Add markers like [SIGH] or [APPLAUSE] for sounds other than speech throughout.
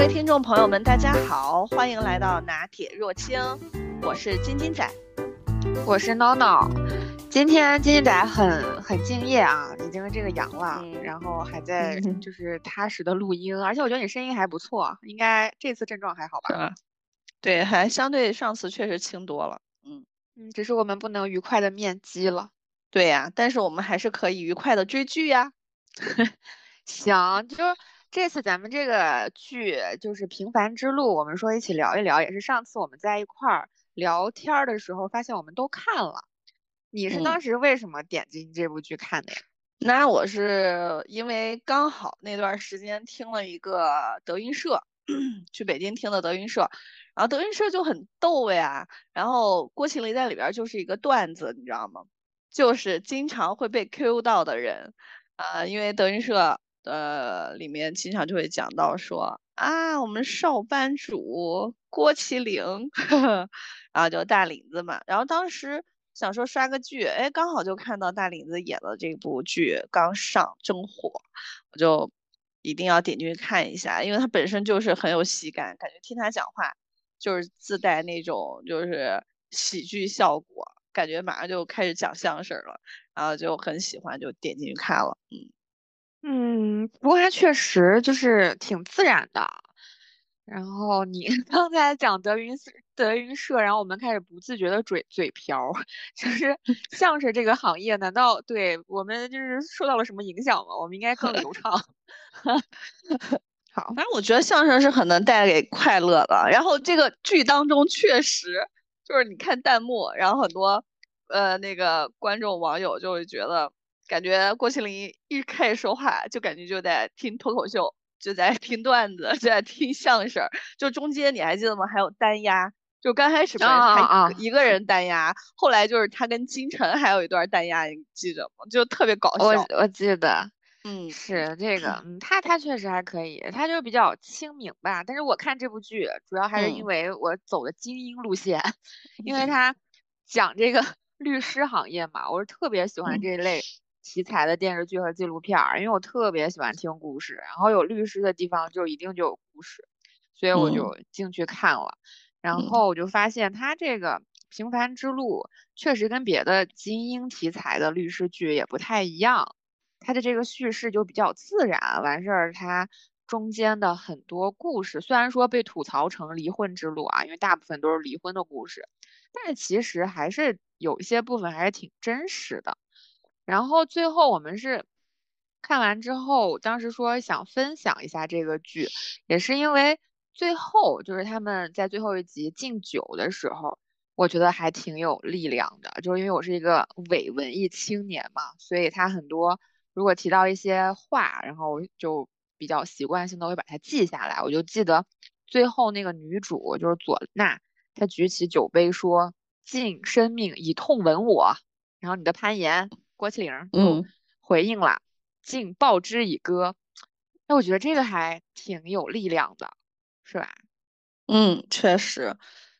位听众朋友们，大家好，欢迎来到拿铁若清，我是金金仔，我是闹闹。今天金金仔很很敬业啊，已经这个阳了，然后还在就是踏实的录音，而且我觉得你声音还不错，应该这次症状还好吧？对，还相对上次确实轻多了。嗯嗯，只是我们不能愉快的面基了。对呀，但是我们还是可以愉快的追剧呀。行，就这次咱们这个剧就是《平凡之路》，我们说一起聊一聊，也是上次我们在一块儿聊天的时候发现我们都看了。你是当时为什么点进这部剧看的呀？那我是因为刚好那段时间听了一个德云社，去北京听的德云社，然后德云社就很逗呀。然后郭麒麟在里边就是一个段子，你知道吗？就是经常会被 Q 到的人，呃，因为德云社。呃，里面经常就会讲到说啊，我们少班主郭麒麟，[LAUGHS] 然后就大林子嘛。然后当时想说刷个剧，哎，刚好就看到大林子演的这部剧刚上，正火，我就一定要点进去看一下，因为他本身就是很有喜感，感觉听他讲话就是自带那种就是喜剧效果，感觉马上就开始讲相声了，然后就很喜欢，就点进去看了，嗯。嗯，不过它确实就是挺自然的。然后你 [LAUGHS] 刚才讲德云德云社，然后我们开始不自觉的嘴嘴瓢，[LAUGHS] 就是 [LAUGHS] 相声这个行业，难道对我们就是受到了什么影响吗？我们应该更流畅。好，反正我觉得相声是很能带给快乐的。然后这个剧当中确实就是你看弹幕，然后很多呃那个观众网友就会觉得。感觉郭麒麟一开始说话，就感觉就在听脱口秀，就在听段子，[LAUGHS] 就在听相声。就中间你还记得吗？还有单压，就刚开始他一个人单押，后来就是他跟金晨还有一段单压，你记着吗？就特别搞笑。我我记得，嗯，是这个，嗯，他他确实还可以，他就比较清明吧。但是我看这部剧，主要还是因为我走的精英路线，[LAUGHS] 因为 [LAUGHS] 他讲这个律师行业嘛，我是特别喜欢这一类。题材的电视剧和纪录片儿，因为我特别喜欢听故事，然后有律师的地方就一定就有故事，所以我就进去看了。然后我就发现他这个《平凡之路》确实跟别的精英题材的律师剧也不太一样，他的这个叙事就比较自然。完事儿，他中间的很多故事虽然说被吐槽成离婚之路啊，因为大部分都是离婚的故事，但是其实还是有一些部分还是挺真实的。然后最后我们是看完之后，当时说想分享一下这个剧，也是因为最后就是他们在最后一集敬酒的时候，我觉得还挺有力量的。就是因为我是一个伪文艺青年嘛，所以他很多如果提到一些话，然后就比较习惯性的会把它记下来。我就记得最后那个女主就是左娜，她举起酒杯说：“敬生命以痛吻我。”然后你的攀岩。郭麒麟嗯回应了，敬报之以歌。那我觉得这个还挺有力量的，是吧？嗯，确实。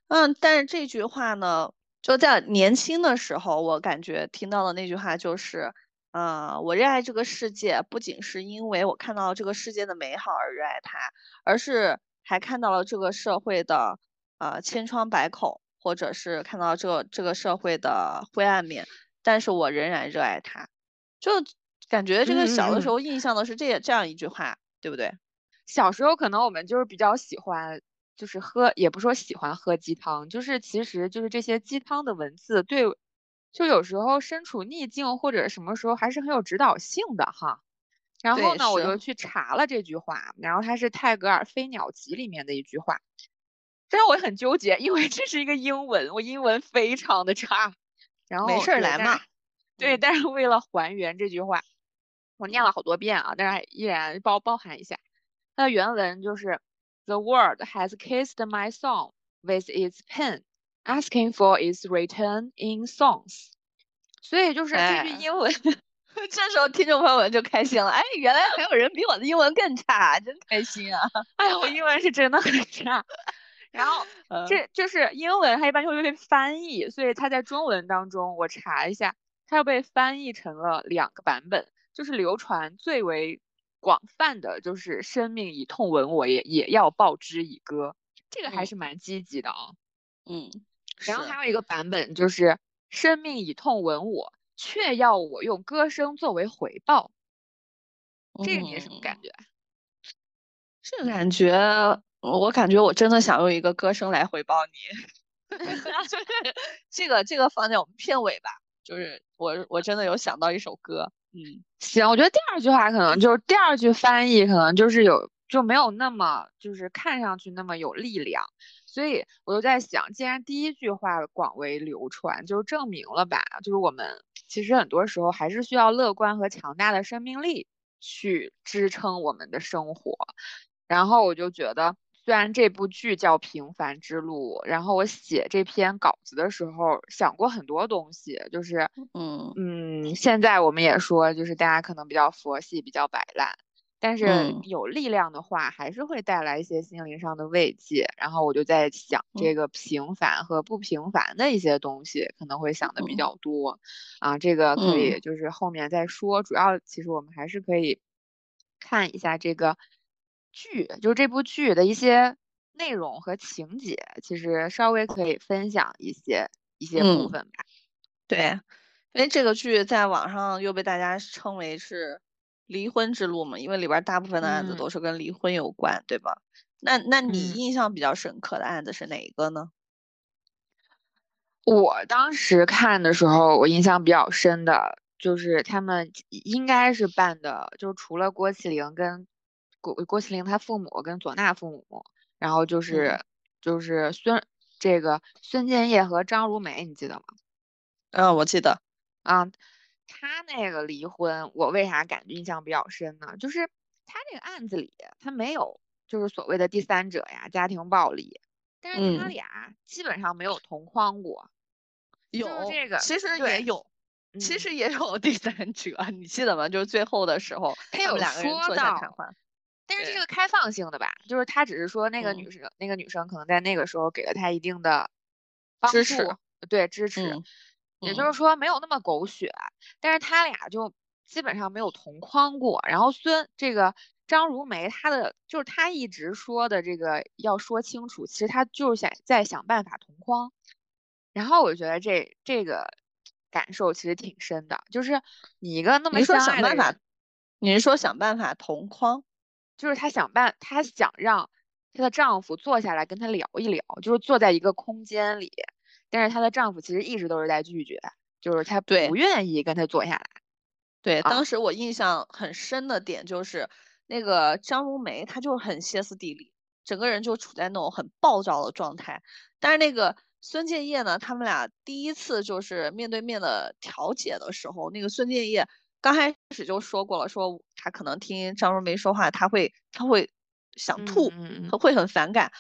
嗯，但是这句话呢，就在年轻的时候，我感觉听到的那句话就是，嗯，我热爱这个世界，不仅是因为我看到了这个世界的美好而热爱它，而是还看到了这个社会的呃千疮百孔，或者是看到这个这个社会的灰暗面。但是我仍然热爱他，就感觉这个小的时候印象的是这这样一句话，对不对？小时候可能我们就是比较喜欢，就是喝，也不说喜欢喝鸡汤，就是其实就是这些鸡汤的文字，对，就有时候身处逆境或者什么时候还是很有指导性的哈。然后呢，我就去查了这句话，然后它是泰戈尔《飞鸟集》里面的一句话，但是我很纠结，因为这是一个英文，我英文非常的差。然后没事来嘛，[LAUGHS] 对，但是为了还原这句话，我念了好多遍啊，但是依然包包含一下。它的原文就是：The world has kissed my song with its pen, asking for its return in songs。所以就是这句英文，[LAUGHS] 这时候听众朋友们就开心了，哎，原来还有人比我的英文更差，真开心啊！[LAUGHS] 哎呀，我英文是真的很差。然后 [LAUGHS] 这就是英文，它一般就会被翻译，所以它在中文当中，我查一下，它又被翻译成了两个版本，就是流传最为广泛的就是生命以痛吻我，也也要报之以歌，这个还是蛮积极的啊。嗯，然后还有一个版本就是生命以痛吻我，却要我用歌声作为回报。这个你什么感觉？这个感觉，我感觉我真的想用一个歌声来回报你。[LAUGHS] 这个这个放在我们片尾吧，就是我我真的有想到一首歌。嗯，行，我觉得第二句话可能就是第二句翻译可能就是有就没有那么就是看上去那么有力量，所以我就在想，既然第一句话广为流传，就是证明了吧，就是我们其实很多时候还是需要乐观和强大的生命力去支撑我们的生活。然后我就觉得，虽然这部剧叫《平凡之路》，然后我写这篇稿子的时候想过很多东西，就是，嗯嗯，现在我们也说，就是大家可能比较佛系，比较摆烂，但是有力量的话，还是会带来一些心灵上的慰藉。然后我就在想，这个平凡和不平凡的一些东西，可能会想的比较多，啊，这个可以就是后面再说。主要其实我们还是可以看一下这个。剧就是这部剧的一些内容和情节，其实稍微可以分享一些一些部分吧。对，因为这个剧在网上又被大家称为是离婚之路嘛，因为里边大部分的案子都是跟离婚有关，对吧？那那你印象比较深刻的案子是哪一个呢？我当时看的时候，我印象比较深的就是他们应该是办的，就是除了郭麒麟跟。郭郭麒麟他父母跟左娜父母，然后就是就是孙这个孙建业和张如梅，你记得吗？嗯，我记得。啊，他那个离婚，我为啥感觉印象比较深呢？就是他这个案子里，他没有就是所谓的第三者呀，家庭暴力，但是他俩基本上没有同框过。有这个，其实也有，其实也有第三者，你记得吗？就是最后的时候，他有两个人坐下谈话。但是这是个开放性的吧，就是他只是说那个女生，那个女生可能在那个时候给了他一定的支持，对支持，也就是说没有那么狗血，但是他俩就基本上没有同框过。然后孙这个张如梅，她的就是她一直说的这个要说清楚，其实她就是想在想办法同框。然后我觉得这这个感受其实挺深的，就是你一个那么相爱的人，你是说想办法同框？就是她想办，她想让她的丈夫坐下来跟她聊一聊，就是坐在一个空间里，但是她的丈夫其实一直都是在拒绝，就是她不愿意跟她坐下来。对，当时我印象很深的点就是那个张如梅，她就是很歇斯底里，整个人就处在那种很暴躁的状态。但是那个孙建业呢，他们俩第一次就是面对面的调解的时候，那个孙建业。刚开始就说过了，说他可能听张若梅说话，他会他会想吐，他会很反感。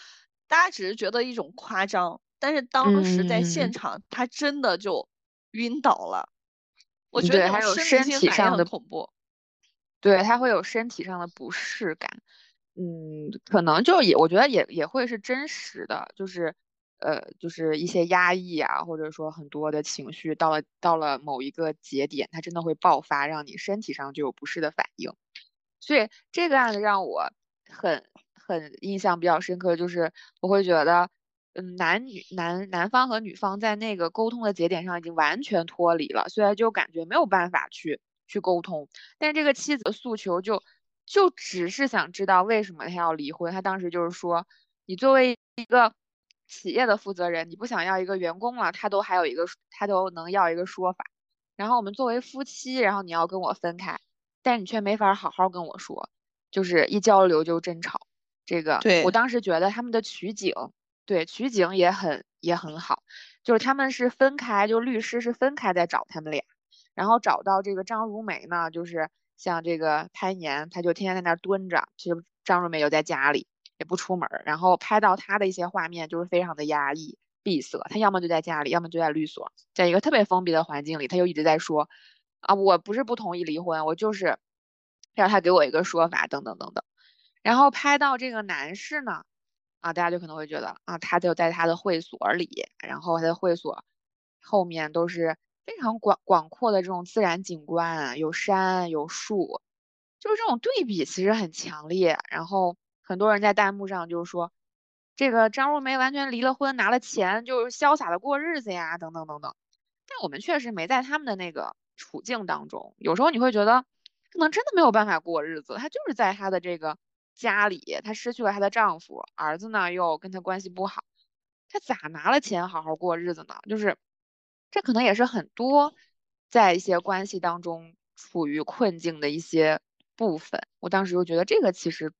大家只是觉得一种夸张，但是当时在现场，他真的就晕倒了。我觉得还有身体上的恐怖，对他会有身体上的不适感。嗯，可能就也我觉得也也会是真实的，就是。呃，就是一些压抑啊，或者说很多的情绪，到了到了某一个节点，它真的会爆发，让你身体上就有不适的反应。所以这个案子让我很很印象比较深刻，就是我会觉得，嗯，男女男男方和女方在那个沟通的节点上已经完全脱离了，虽然就感觉没有办法去去沟通，但是这个妻子的诉求就就只是想知道为什么他要离婚。他当时就是说，你作为一个。企业的负责人，你不想要一个员工了，他都还有一个，他都能要一个说法。然后我们作为夫妻，然后你要跟我分开，但你却没法好好跟我说，就是一交流就争吵。这个，对我当时觉得他们的取景，对取景也很也很好，就是他们是分开，就律师是分开在找他们俩，然后找到这个张如梅呢，就是像这个潘岩，他就天天在那蹲着，其实张如梅就在家里。也不出门，然后拍到他的一些画面就是非常的压抑、闭塞。他要么就在家里，要么就在律所，在一个特别封闭的环境里，他就一直在说：“啊，我不是不同意离婚，我就是让他给我一个说法，等等等等。”然后拍到这个男士呢，啊，大家就可能会觉得啊，他就在他的会所里，然后他的会所后面都是非常广广阔的这种自然景观，有山有树，就是这种对比其实很强烈。然后很多人在弹幕上就是说，这个张若梅完全离了婚，拿了钱就潇洒的过日子呀，等等等等。但我们确实没在他们的那个处境当中，有时候你会觉得，可能真的没有办法过日子。她就是在她的这个家里，她失去了她的丈夫，儿子呢又跟她关系不好，她咋拿了钱好好过日子呢？就是，这可能也是很多在一些关系当中处于困境的一些部分。我当时就觉得这个其实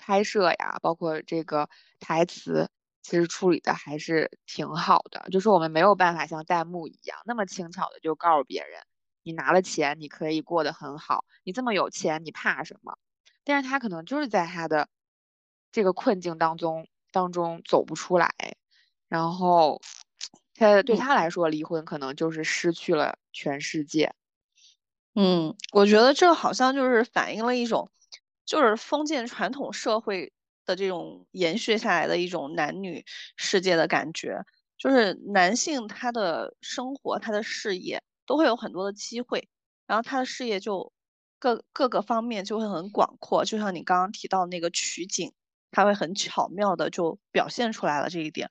拍摄呀，包括这个台词。其实处理的还是挺好的，就是我们没有办法像弹幕一样那么轻巧的就告诉别人，你拿了钱你可以过得很好，你这么有钱你怕什么？但是他可能就是在他的这个困境当中当中走不出来，然后他对他来说离婚可能就是失去了全世界。嗯，我觉得这好像就是反映了一种，就是封建传统社会。的这种延续下来的一种男女世界的感觉，就是男性他的生活、他的事业都会有很多的机会，然后他的事业就各各个方面就会很广阔。就像你刚刚提到那个取景，他会很巧妙的就表现出来了这一点。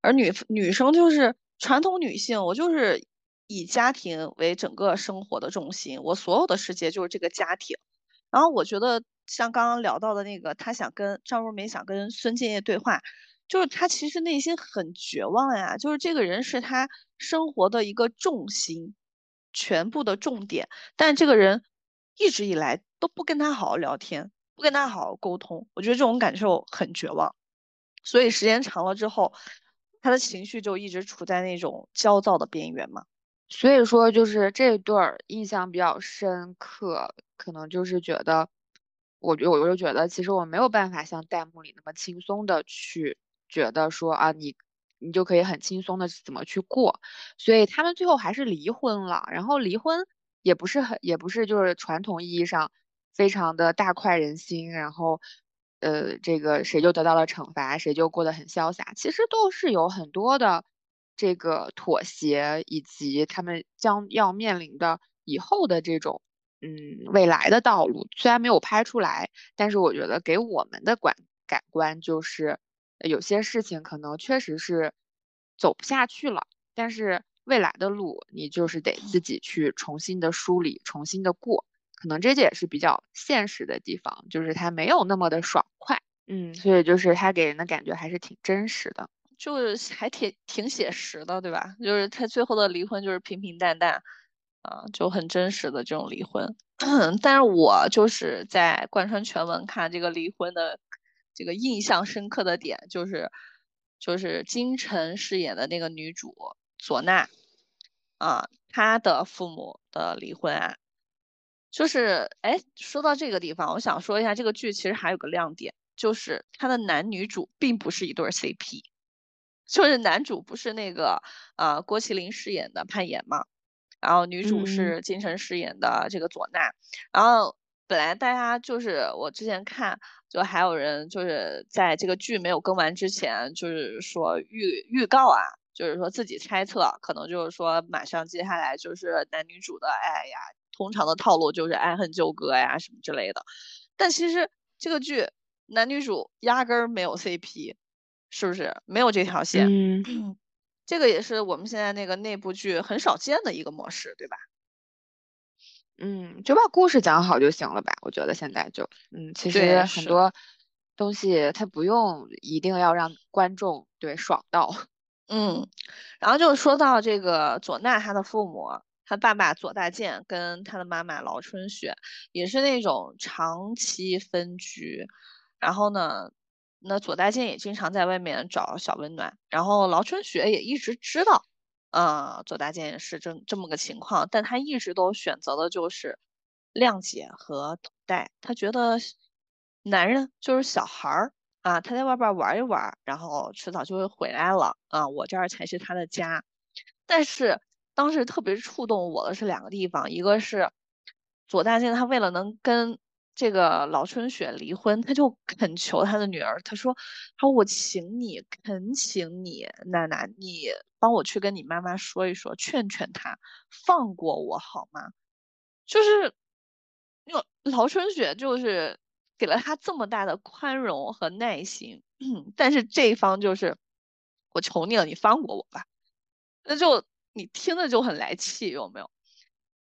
而女女生就是传统女性，我就是以家庭为整个生活的重心，我所有的世界就是这个家庭。然后我觉得。像刚刚聊到的那个，他想跟张若梅想跟孙建业对话，就是他其实内心很绝望呀。就是这个人是他生活的一个重心，全部的重点，但这个人一直以来都不跟他好好聊天，不跟他好好沟通。我觉得这种感受很绝望，所以时间长了之后，他的情绪就一直处在那种焦躁的边缘嘛。所以说，就是这对儿印象比较深刻，可能就是觉得。我就我就觉得，其实我没有办法像弹幕里那么轻松的去觉得说啊，你你就可以很轻松的怎么去过，所以他们最后还是离婚了。然后离婚也不是很，也不是就是传统意义上非常的大快人心，然后呃，这个谁就得到了惩罚，谁就过得很潇洒。其实都是有很多的这个妥协，以及他们将要面临的以后的这种。嗯，未来的道路。虽然没有拍出来，但是我觉得给我们的感感官就是，有些事情可能确实是走不下去了，但是未来的路你就是得自己去重新的梳理，重新的过，可能这也是比较现实的地方，就是它没有那么的爽快，嗯，所以就是它给人的感觉还是挺真实的，就是还挺挺写实的，对吧？就是他最后的离婚就是平平淡淡。啊，就很真实的这种离婚，[CLEARS THROAT] 但是我就是在贯穿全文看这个离婚的这个印象深刻的点，就是就是金晨饰演的那个女主左娜，啊，她的父母的离婚案，就是哎，说到这个地方，我想说一下这个剧其实还有个亮点，就是它的男女主并不是一对 CP，就是男主不是那个啊郭麒麟饰演的潘岩嘛？然后女主是金晨饰演的这个左娜，然后本来大家就是我之前看，就还有人就是在这个剧没有更完之前，就是说预预告啊，就是说自己猜测，可能就是说马上接下来就是男女主的，哎呀，通常的套路就是爱恨纠葛呀什么之类的，但其实这个剧男女主压根儿没有 CP，是不是没有这条线？嗯。这个也是我们现在那个内部剧很少见的一个模式，对吧？嗯，就把故事讲好就行了吧？我觉得现在就，嗯，其实很多东西它不用一定要让观众对爽到。嗯，然后就说到这个左娜她的父母，她爸爸左大健跟她的妈妈劳春雪也是那种长期分居，然后呢。那左大健也经常在外面找小温暖，然后劳春雪也一直知道，呃，左大健是这这么个情况，但他一直都选择的就是谅解和等待。他觉得男人就是小孩儿啊，他在外边玩一玩，然后迟早就会回来了啊，我这儿才是他的家。但是当时特别触动我的是两个地方，一个是左大健他为了能跟。这个老春雪离婚，他就恳求他的女儿，他说：“他说我请你，恳请你，娜娜，你帮我去跟你妈妈说一说，劝劝她，放过我好吗？”就是，因为劳春雪就是给了他这么大的宽容和耐心，但是这一方就是我求你了，你放过我吧，那就你听着就很来气，有没有？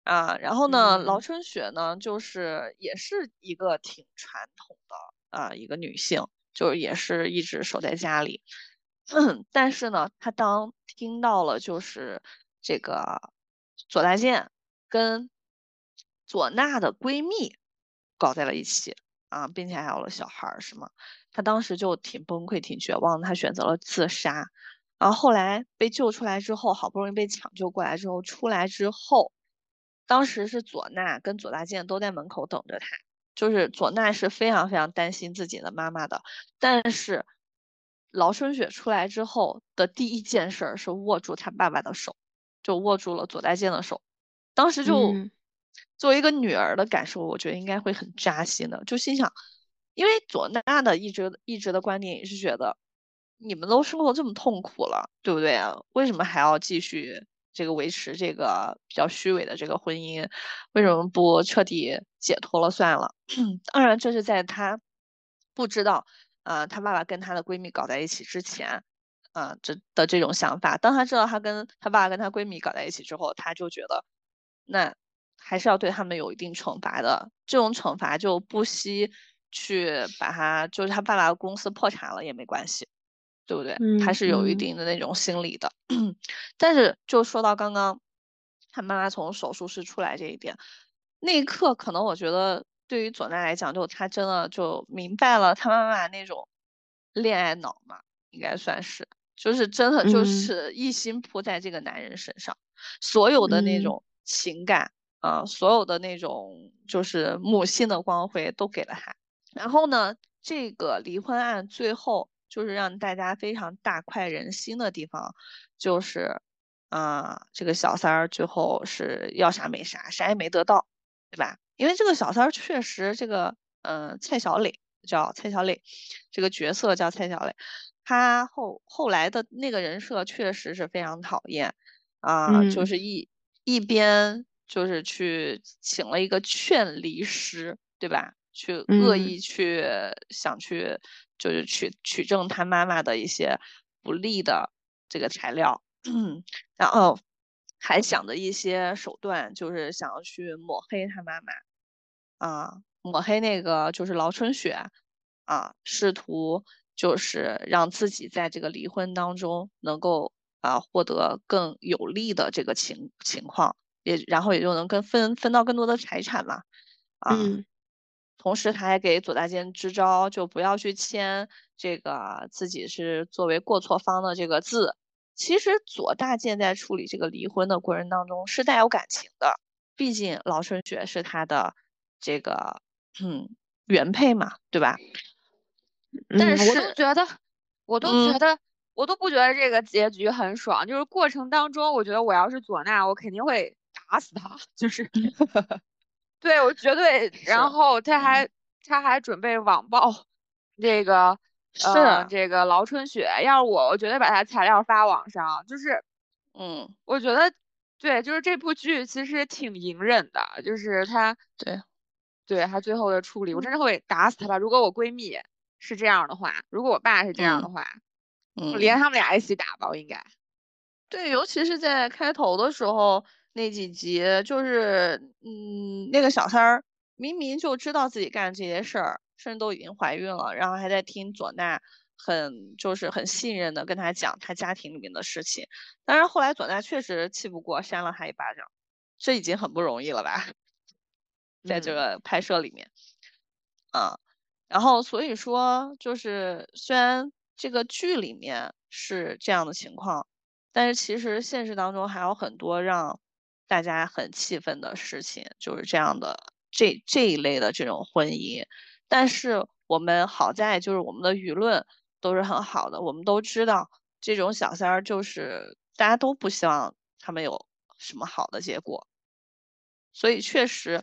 啊，然后呢，劳春雪呢，就是也是一个挺传统的啊一个女性，就是也是一直守在家里，但是呢，她当听到了就是这个左大健跟左娜的闺蜜搞在了一起啊，并且还有了小孩儿，是吗？她当时就挺崩溃、挺绝望，她选择了自杀。然后后来被救出来之后，好不容易被抢救过来之后，出来之后。当时是左娜跟左大健都在门口等着他，就是左娜是非常非常担心自己的妈妈的，但是劳春雪出来之后的第一件事是握住他爸爸的手，就握住了左大健的手，当时就作为一个女儿的感受，我觉得应该会很扎心的，就心想，因为左娜的一直一直的观点也是觉得，你们都生活这么痛苦了，对不对啊？为什么还要继续？这个维持这个比较虚伪的这个婚姻，为什么不彻底解脱了算了？当然，这是在她不知道，呃，她爸爸跟她的闺蜜搞在一起之前，啊，这的这种想法。当她知道她跟她爸爸跟她闺蜜搞在一起之后，她就觉得，那还是要对他们有一定惩罚的。这种惩罚就不惜去把她，就是她爸爸公司破产了也没关系。对不对？他是有一定的那种心理的，[CLEARS THROAT] 但是就说到刚刚他妈妈从手术室出来这一点，那一刻可能我觉得对于佐奈来讲，就他真的就明白了他妈妈那种恋爱脑嘛，应该算是，就是真的就是一心扑在这个男人身上，所有的那种情感啊，所有的那种就是母性的光辉都给了他。然后呢，这个离婚案最后。就是让大家非常大快人心的地方，就是，啊，这个小三儿最后是要啥没啥，啥也没得到，对吧？因为这个小三儿确实，这个，嗯，蔡小磊叫蔡小磊，这个角色叫蔡小磊，他后后来的那个人设确实是非常讨厌，啊，就是一一边就是去请了一个劝离师，对吧？去恶意去想去。就是取取证他妈妈的一些不利的这个材料，[CLEARS THROAT] 然后还想着一些手段，就是想要去抹黑他妈妈，啊，抹黑那个就是劳春雪，啊，试图就是让自己在这个离婚当中能够啊获得更有利的这个情情况，也然后也就能跟分分到更多的财产嘛，啊。同时，他还给左大健支招，就不要去签这个自己是作为过错方的这个字。其实，左大健在处理这个离婚的过程当中是带有感情的，毕竟老春雪是他的这个嗯原配嘛，对吧？但是我都觉得，我都觉得，我都不觉得这个结局很爽。就是过程当中，我觉得我要是左娜，我肯定会打死他，[LAUGHS] 就是。[LAUGHS] 对，我绝对。[LAUGHS] 然后他还他还准备网暴这个是这个劳春雪。要是我，我绝对把他材料发网上。就是，嗯，我觉得对，就是这部剧其实挺隐忍的。就是他对对他最后的处理，我真的会打死他吧。如果我闺蜜是这样的话，如果我爸是这样的话，嗯，连他们俩一起打吧，我应该。对，尤其是在开头的时候。那几集就是，嗯，那个小三儿明明就知道自己干这些事儿，甚至都已经怀孕了，然后还在听左娜很就是很信任的跟他讲他家庭里面的事情。但是后来左娜确实气不过，扇了他一巴掌，这已经很不容易了吧？[LAUGHS] 在这个拍摄里面，啊，然后所以说就是虽然这个剧里面是这样的情况，但是其实现实当中还有很多让。大家很气愤的事情就是这样的，这这一类的这种婚姻，但是我们好在就是我们的舆论都是很好的，我们都知道这种小三儿就是大家都不希望他们有什么好的结果，所以确实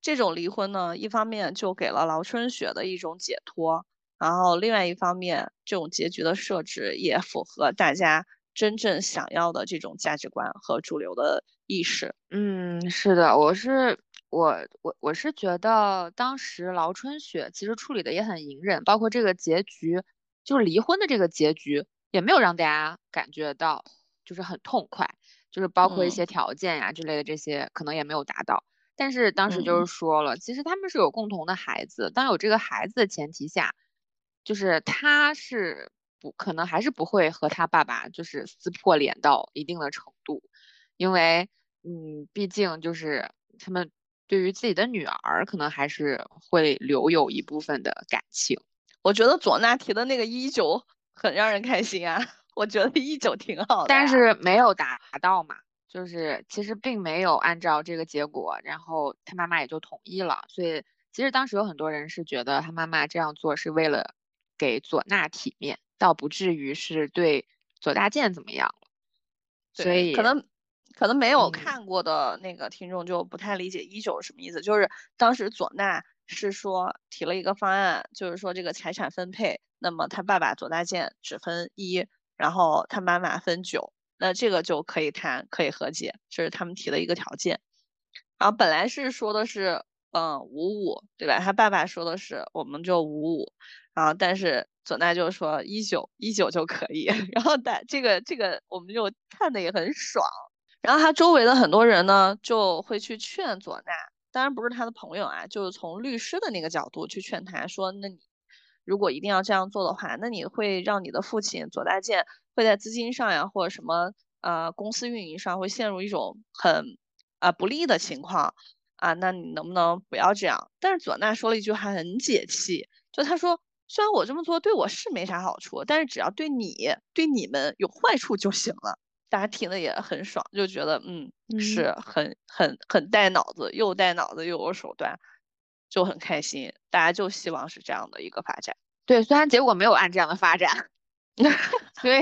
这种离婚呢，一方面就给了劳春雪的一种解脱，然后另外一方面这种结局的设置也符合大家。真正想要的这种价值观和主流的意识，嗯，是的，我是我我我是觉得当时劳春雪其实处理的也很隐忍，包括这个结局，就是离婚的这个结局也没有让大家感觉到就是很痛快，就是包括一些条件呀之类的这些可能也没有达到。但是当时就是说了，其实他们是有共同的孩子，当有这个孩子的前提下，就是他是不可能还是不会和他爸爸就是撕破脸到一定的程度，因为嗯，毕竟就是他们。对于自己的女儿，可能还是会留有一部分的感情。我觉得左娜提的那个一九很让人开心啊，[LAUGHS] 我觉得一九挺好的，但是没有达到嘛，就是其实并没有按照这个结果，然后他妈妈也就同意了。所以其实当时有很多人是觉得他妈妈这样做是为了给佐娜体面，倒不至于是对左大健怎么样了。所以可能。可能没有看过的那个听众就不太理解一九是什么意思，就是当时左娜是说提了一个方案，就是说这个财产分配，那么他爸爸左大健只分一，然后他妈妈分九，那这个就可以谈，可以和解，这是他们提的一个条件。然后本来是说的是，嗯，五五，对吧？他爸爸说的是我们就五五，啊但是左娜就说一九一九就可以，[LAUGHS] 然后但这个这个我们就看的也很爽。然后他周围的很多人呢，就会去劝左娜，当然不是他的朋友啊，就是从律师的那个角度去劝他，说，那你如果一定要这样做的话，那你会让你的父亲左大健会在资金上呀，或者什么呃公司运营上会陷入一种很啊不利的情况啊，那你能不能不要这样？但是左娜说了一句话很解气，就他说，虽然我这么做对我是没啥好处，但是只要对你对你们有坏处就行了。大家听的也很爽，就觉得嗯是很很很带脑子，又带脑子又有手段，就很开心。大家就希望是这样的一个发展。对，虽然结果没有按这样的发展，[LAUGHS] 所以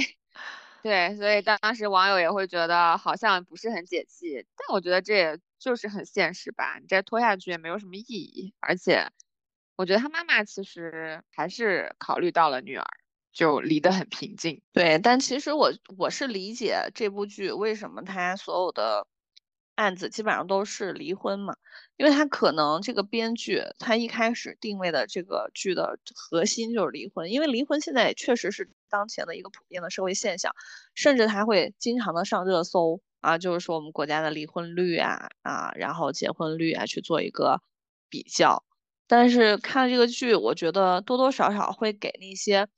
对，所以当时网友也会觉得好像不是很解气。但我觉得这也就是很现实吧，你再拖下去也没有什么意义。而且我觉得他妈妈其实还是考虑到了女儿。就离得很平静，对。但其实我我是理解这部剧为什么它所有的案子基本上都是离婚嘛，因为他可能这个编剧他一开始定位的这个剧的核心就是离婚，因为离婚现在也确实是当前的一个普遍的社会现象，甚至他会经常的上热搜啊，就是说我们国家的离婚率啊啊，然后结婚率啊去做一个比较。但是看这个剧，我觉得多多少少会给那些。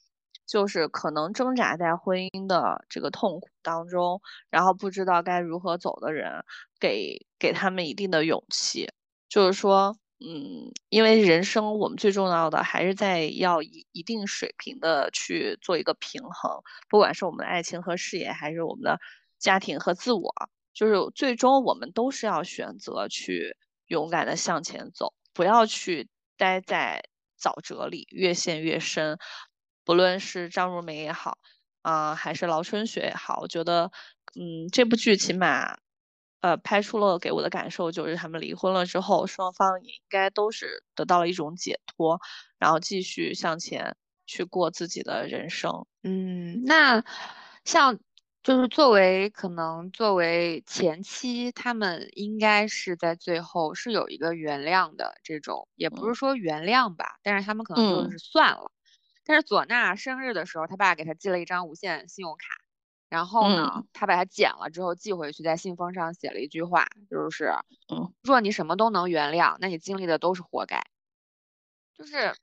就是可能挣扎在婚姻的这个痛苦当中，然后不知道该如何走的人，给给他们一定的勇气。就是说，嗯，因为人生我们最重要的还是在要一一定水平的去做一个平衡，不管是我们的爱情和事业，还是我们的家庭和自我，就是最终我们都是要选择去勇敢的向前走，不要去待在沼泽里越陷越深。不论是张如梅也好，啊，还是劳春雪也好，我觉得，嗯，这部剧起码，呃，拍出了给我的感受就是他们离婚了之后，双方也应该都是得到了一种解脱，然后继续向前去过自己的人生。嗯，那像就是作为可能作为前妻，他们应该是在最后是有一个原谅的这种，也不是说原谅吧，但是他们可能就是算了。但是佐娜生日的时候，他爸给他寄了一张无限信用卡，然后呢，他把它剪了之后寄回去，在信封上写了一句话，就是，嗯，若你什么都能原谅，那你经历的都是活该。就是，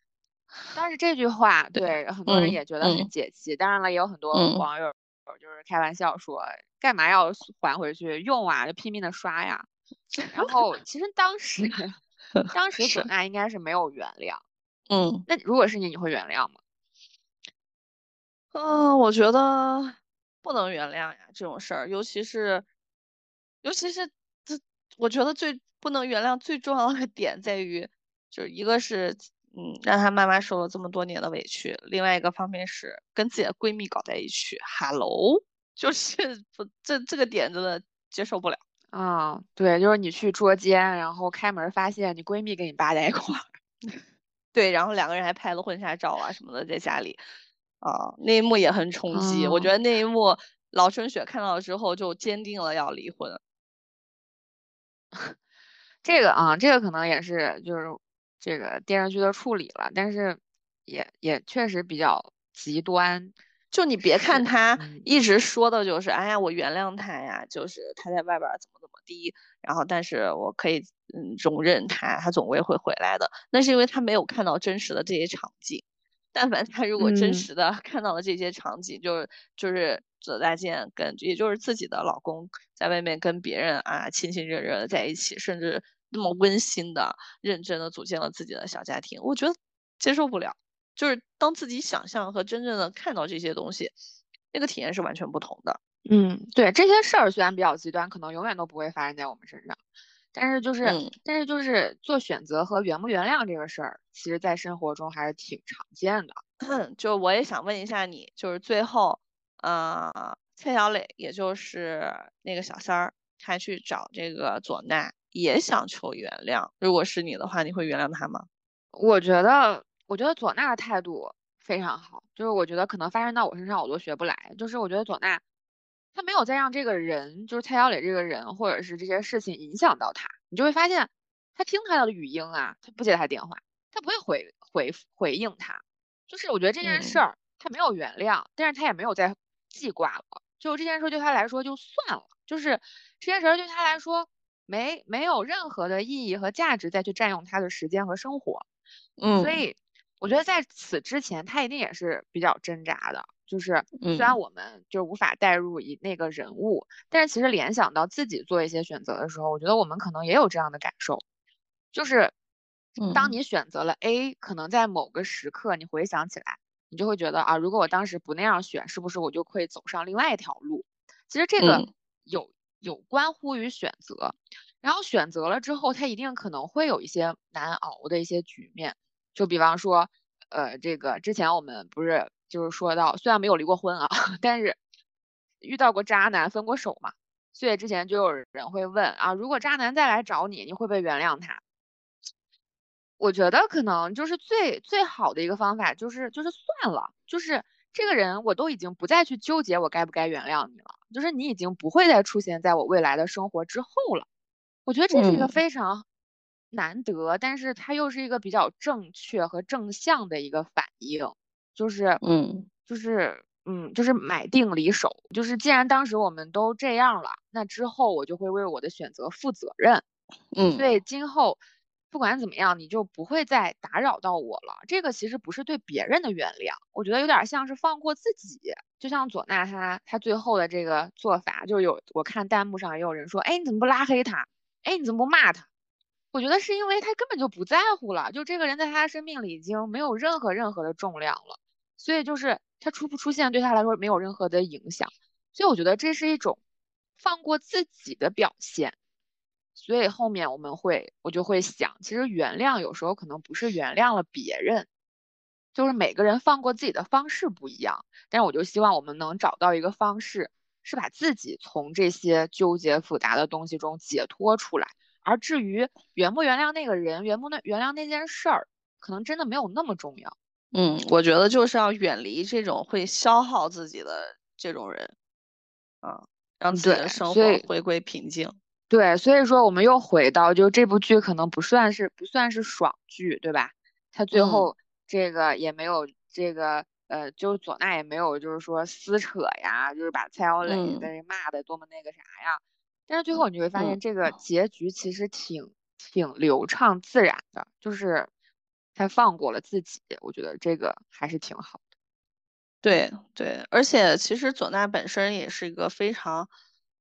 但是这句话对很多人也觉得很解气。当然了，也有很多网友就是开玩笑说，干嘛要还回去用啊？就拼命的刷呀。然后其实当时，当时佐娜应该是没有原谅。[LAUGHS] 嗯，那如果是你，你会原谅吗？嗯，我觉得不能原谅呀，这种事儿，尤其是，尤其是这，我觉得最不能原谅最重要的点在于，就是一个是，嗯，让她妈妈受了这么多年的委屈，另外一个方面是跟自己的闺蜜搞在一起，Hello，[LAUGHS] 就是不，这这个点真的接受不了啊。对，就是你去捉奸，然后开门发现你闺蜜跟你爸在一块儿，[LAUGHS] 对，然后两个人还拍了婚纱照啊什么的在家里。啊，那一幕也很冲击。我觉得那一幕，老春雪看到之后就坚定了要离婚。[LAUGHS] 这个啊，这个可能也是就是这个电视剧的处理了，但是也也确实比较极端。就你别看他一直说的就是，哎呀，我原谅他呀，就是他在外边怎么怎么地，然后但是我可以嗯容忍他，他总归会回来的。那是因为他没有看到真实的这些场景。但凡他如果真实的 [LAUGHS] 看到了这些场景，就是就是左大健跟也就是自己的老公在外面跟别人啊亲亲热热的在一起，甚至那么温馨的、认真的组建了自己的小家庭，我觉得接受不了。就是当自己想象和真正的看到这些东西，那个体验是完全不同的。嗯，对，这些事儿虽然比较极端，可能永远都不会发生在我们身上，但是就是，但是就是做选择和原不原谅这个事儿，其实在生活中还是挺常见的。[COUGHS] 就我也想问一下你，就是最后，呃，蔡小磊，也就是那个小三儿，他去找这个左娜，也想求原谅。如果是你的话，你会原谅他吗？我觉得。我觉得左娜的态度非常好，就是我觉得可能发生到我身上我都学不来。就是我觉得左娜，她没有再让这个人，就是蔡小磊这个人，或者是这些事情影响到他。你就会发现，他听他的语音啊，他不接他电话，他不会回回回应他。就是我觉得这件事儿他没有原谅，但是他也没有再记挂了。就这件事对他来说就算了，就是这件事对他来说没没有任何的意义和价值再去占用他的时间和生活。嗯，所以。我觉得在此之前，他一定也是比较挣扎的。就是虽然我们就是无法代入一那个人物，但是其实联想到自己做一些选择的时候，我觉得我们可能也有这样的感受。就是当你选择了 A，可能在某个时刻你回想起来，你就会觉得啊，如果我当时不那样选，是不是我就会走上另外一条路？其实这个有有关乎于选择，然后选择了之后，他一定可能会有一些难熬的一些局面。就比方说，呃，这个之前我们不是就是说到，虽然没有离过婚啊，[LAUGHS] 但是遇到过渣男分过手嘛，所以之前就有人会问啊，如果渣男再来找你，你会不会原谅他？我觉得可能就是最最好的一个方法就是就是算了，就是这个人我都已经不再去纠结我该不该原谅你了，就是你已经不会再出现在我未来的生活之后了。我觉得这是一个非常。难得，但是它又是一个比较正确和正向的一个反应，就是，嗯，就是，嗯，就是买定离手，就是既然当时我们都这样了，那之后我就会为我的选择负责任，嗯，所以今后不管怎么样，你就不会再打扰到我了。这个其实不是对别人的原谅，我觉得有点像是放过自己。就像左娜她她最后的这个做法，就有我看弹幕上也有人说，哎，你怎么不拉黑他？哎，你怎么不骂他？我觉得是因为他根本就不在乎了，就这个人在他生命里已经没有任何任何的重量了，所以就是他出不出现对他来说没有任何的影响，所以我觉得这是一种放过自己的表现。所以后面我们会，我就会想，其实原谅有时候可能不是原谅了别人，就是每个人放过自己的方式不一样，但是我就希望我们能找到一个方式，是把自己从这些纠结复杂的东西中解脱出来。而至于原不原谅那个人，原不那原谅那件事儿，可能真的没有那么重要。嗯，我觉得就是要远离这种会消耗自己的这种人，啊，让自己的生活回归平静。对，所以说我们又回到，就这部剧可能不算是不算是爽剧，对吧？他最后这个也没有这个呃，就是左娜也没有就是说撕扯呀，就是把蔡小磊在骂的多么那个啥呀。但是最后你会发现，这个结局其实挺挺流畅自然的，就是他放过了自己，我觉得这个还是挺好的。对对，而且其实左娜本身也是一个非常，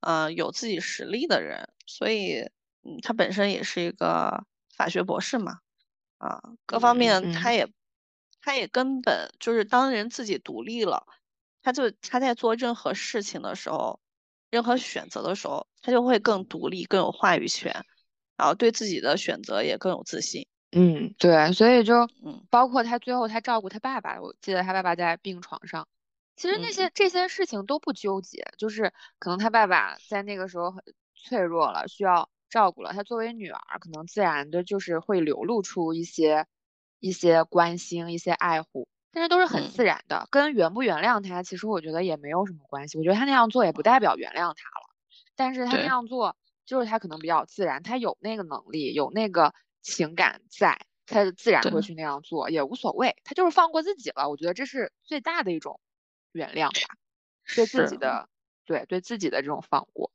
呃，有自己实力的人，所以，嗯，他本身也是一个法学博士嘛，啊，各方面他也，他也根本就是当人自己独立了，他就他在做任何事情的时候。任何选择的时候，他就会更独立、更有话语权，然后对自己的选择也更有自信。嗯，对，所以就嗯，包括他最后他照顾他爸爸，我记得他爸爸在病床上，其实那些这些事情都不纠结，就是可能他爸爸在那个时候很脆弱了，需要照顾了，她作为女儿，可能自然的就是会流露出一些一些关心、一些爱护。但是都是很自然的，跟原不原谅他，其实我觉得也没有什么关系。我觉得他那样做也不代表原谅他了，但是他那样做就是他可能比较自然，他有那个能力，有那个情感在，他自然会去那样做，也无所谓，他就是放过自己了。我觉得这是最大的一种原谅吧，对自己的，对对自己的这种放过。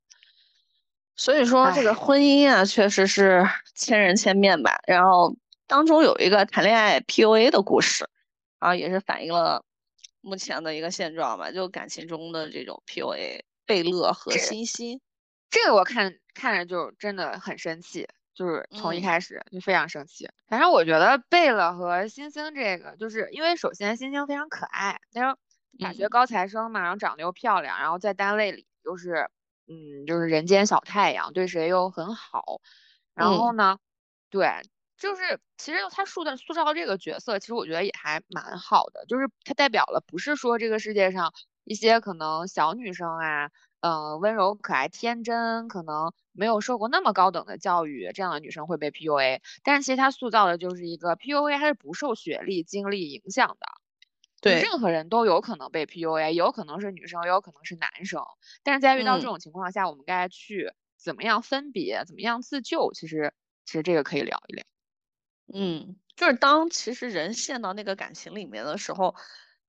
所以说这个婚姻啊，确实是千人千面吧。然后当中有一个谈恋爱 PUA 的故事，然后，也是反映了目前的一个现状吧，就感情中的这种 PUA，贝勒和欣欣。这个我看看着就真的很生气，就是从一开始就非常生气。反正我觉得贝勒和星星这个，就是因为首先星星非常可爱，那种大学高材生嘛，然后长得又漂亮，然后在单位里又是。嗯，就是人间小太阳，对谁又很好。然后呢，对，就是其实他塑造塑造这个角色，其实我觉得也还蛮好的。就是他代表了，不是说这个世界上一些可能小女生啊，嗯，温柔可爱、天真，可能没有受过那么高等的教育，这样的女生会被 PUA。但是其实他塑造的就是一个 PUA，它是不受学历、经历影响的。对，任何人都有可能被 PUA，有可能是女生，也有可能是男生。但是在遇到这种情况下，我们该去怎么样分别，怎么样自救？其实，其实这个可以聊一聊。嗯，就是当其实人陷到那个感情里面的时候，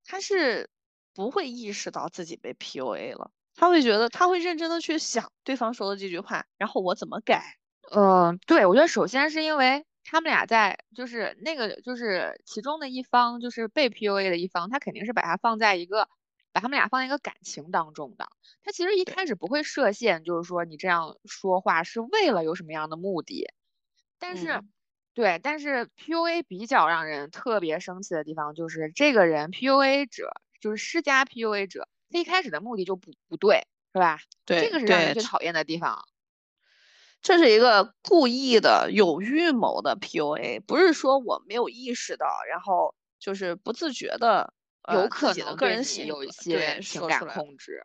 他是不会意识到自己被 PUA 了，他会觉得他会认真的去想对方说的这句话，然后我怎么改？嗯，对，我觉得首先是因为。他们俩在就是那个就是其中的一方就是被 PUA 的一方，他肯定是把它放在一个把他们俩放在一个感情当中的。他其实一开始不会设限，就是说你这样说话是为了有什么样的目的。但是，对，但是 PUA 比较让人特别生气的地方就是这个人 PUA 者就是施加 PUA 者，他一开始的目的就不不对，是吧？对，这个是让人最讨厌的地方。这是一个故意的、有预谋的 PUA，不是说我没有意识到，然后就是不自觉的，有可能个人有一些情感控制。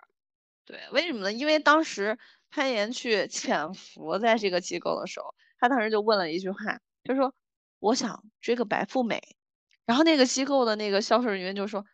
对，为什么呢？因为当时潘岩去潜伏在这个机构的时候，他当时就问了一句话，就说：“我想追个白富美。”然后那个机构的那个销售人员就说：“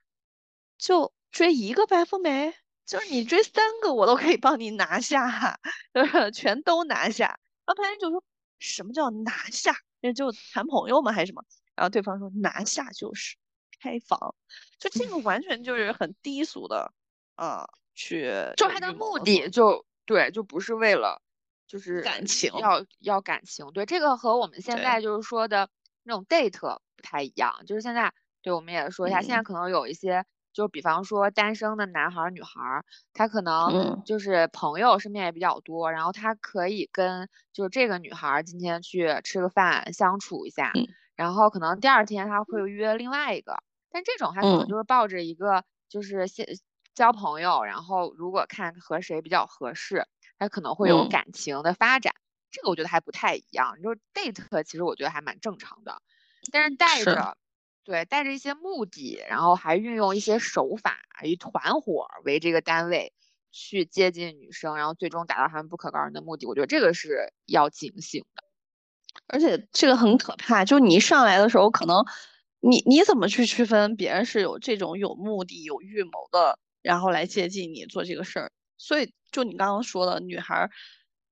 就追一个白富美。”就是你追三个，我都可以帮你拿下，就是 [LAUGHS] 全都拿下。然后潘岩就说：“什么叫拿下？那就谈朋友吗？还是什么？”然后对方说：“拿下就是开房。”就这个完全就是很低俗的，啊，去就他的目的就对，就不是为了就是感情，要要感情。对，这个和我们现在就是说的那种 date 不太一样。就是现在，对，我们也说一下，现在可能有一些。就比方说单身的男孩儿、女孩儿，他可能就是朋友身边也比较多，然后他可以跟就是这个女孩儿今天去吃个饭相处一下，然后可能第二天他会约另外一个，但这种他可能就是抱着一个就是先交朋友，然后如果看和谁比较合适，他可能会有感情的发展，这个我觉得还不太一样。就是 date 其实我觉得还蛮正常的，但是带着。对，带着一些目的，然后还运用一些手法，以团伙为这个单位去接近女生，然后最终达到他们不可告人的目的。我觉得这个是要警醒的，而且这个很可怕。就你一上来的时候，可能你你怎么去区分别人是有这种有目的、有预谋的，然后来接近你做这个事儿？所以，就你刚刚说的，女孩儿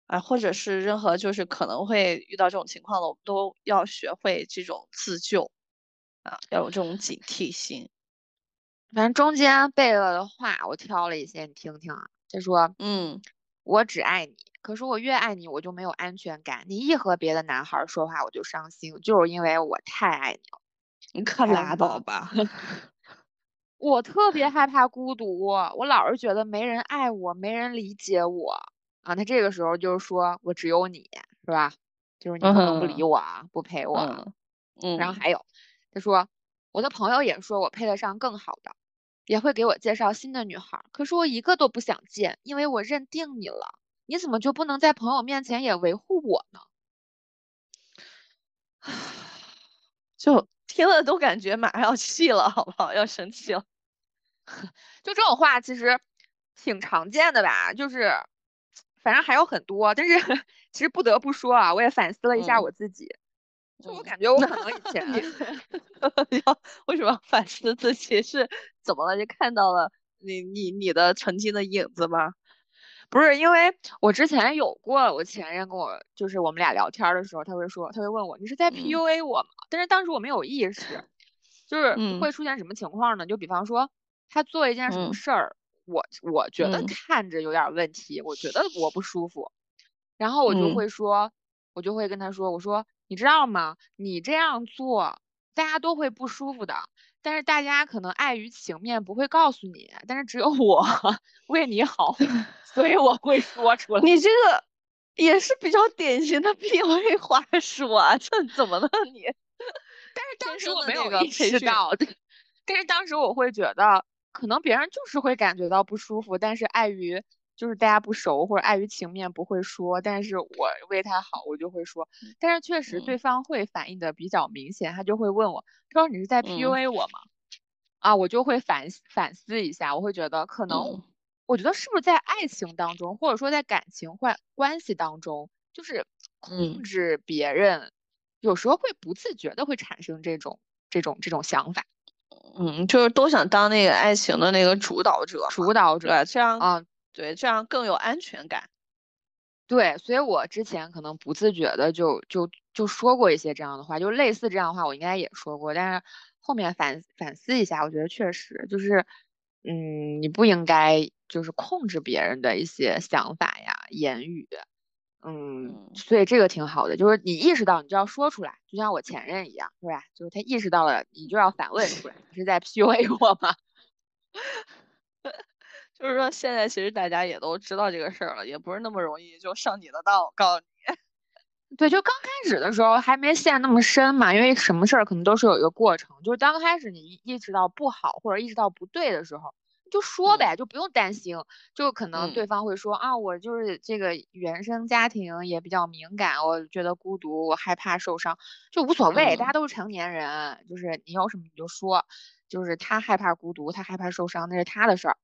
啊，或者是任何就是可能会遇到这种情况的，我们都要学会这种自救。啊，要有这种警惕性。反正中间贝勒的话，我挑了一些，你听听啊。他说：“嗯，我只爱你，可是我越爱你，我就没有安全感。你一和别的男孩说话，我就伤心，就是因为我太爱你了。你可拉倒吧！[LAUGHS] 我特别害怕孤独，我老是觉得没人爱我，没人理解我啊。他这个时候就是说我只有你，是吧？就是你不能不理我啊，不陪我。嗯，然后还有。”他说：“我的朋友也说我配得上更好的，也会给我介绍新的女孩。可是我一个都不想见，因为我认定你了。你怎么就不能在朋友面前也维护我呢？” [SIGHS] 就听了都感觉马上要气了，好不好？要生气了。就这种话其实挺常见的吧？就是反正还有很多，但是 [LAUGHS] 其实不得不说啊，我也反思了一下我自己。就我感觉，我可能以前要 [LAUGHS] 为什么要反思自己是怎么了？就看到了你你你的曾经的影子吗？不是因为我之前有过，我前任跟我就是我们俩聊天的时候，他会说，他会问我你是在 PUA 我吗？但是当时我没有意识，就是会出现什么情况呢？就比方说他做一件什么事儿，我我觉得看着有点问题，我觉得我不舒服，然后我就会说，我就会跟他说，我说你知道吗？你这样做大家都会不舒服的。但是大家可能碍于情面不会告诉你，但是只有我 [LAUGHS] 为你好，[LAUGHS] 所以我会说出来。你这个也是比较典型的 PUA 话术啊，这怎么了你？[LAUGHS] 但是当时我没有意识到，但是当时我会觉得，可能别人就是会感觉到不舒服，但是碍于就是大家不熟或者碍于情面不会说，但是我为他好，我就会说。但是确实对方会反应的比较明显，他就会问我，他说你是在 PUA 我吗？啊，我就会反反思一下，我会觉得可能，我觉得是不是在爱情当中，或者说在感情关关系当中，就是控制别人，有时候会不自觉的会产生这种这种这种想法。嗯，就是都想当那个爱情的那个主导者，主导者，这样啊。对，这样更有安全感。对，所以我之前可能不自觉的就就就说过一些这样的话，就类似这样的话，我应该也说过。但是后面反反思一下，我觉得确实就是，嗯，你不应该就是控制别人的一些想法呀、言语。嗯，所以这个挺好的，就是你意识到你就要说出来，就像我前任一样，是吧？就是他意识到了，你就要反问出来，你是在 PUA 我吗？[LAUGHS] 就是说，现在其实大家也都知道这个事儿了，也不是那么容易就上你的当。我告诉你，[LAUGHS] 对，就刚开始的时候还没陷那么深嘛，因为什么事儿可能都是有一个过程。就是刚开始你意识到不好或者意识到不对的时候，就说呗，就不用担心。就可能对方会说啊，我就是这个原生家庭也比较敏感，我觉得孤独，我害怕受伤，就无所谓，大家都是成年人，就是你有什么你就说，就是他害怕孤独，他害怕受伤，那是他的事儿。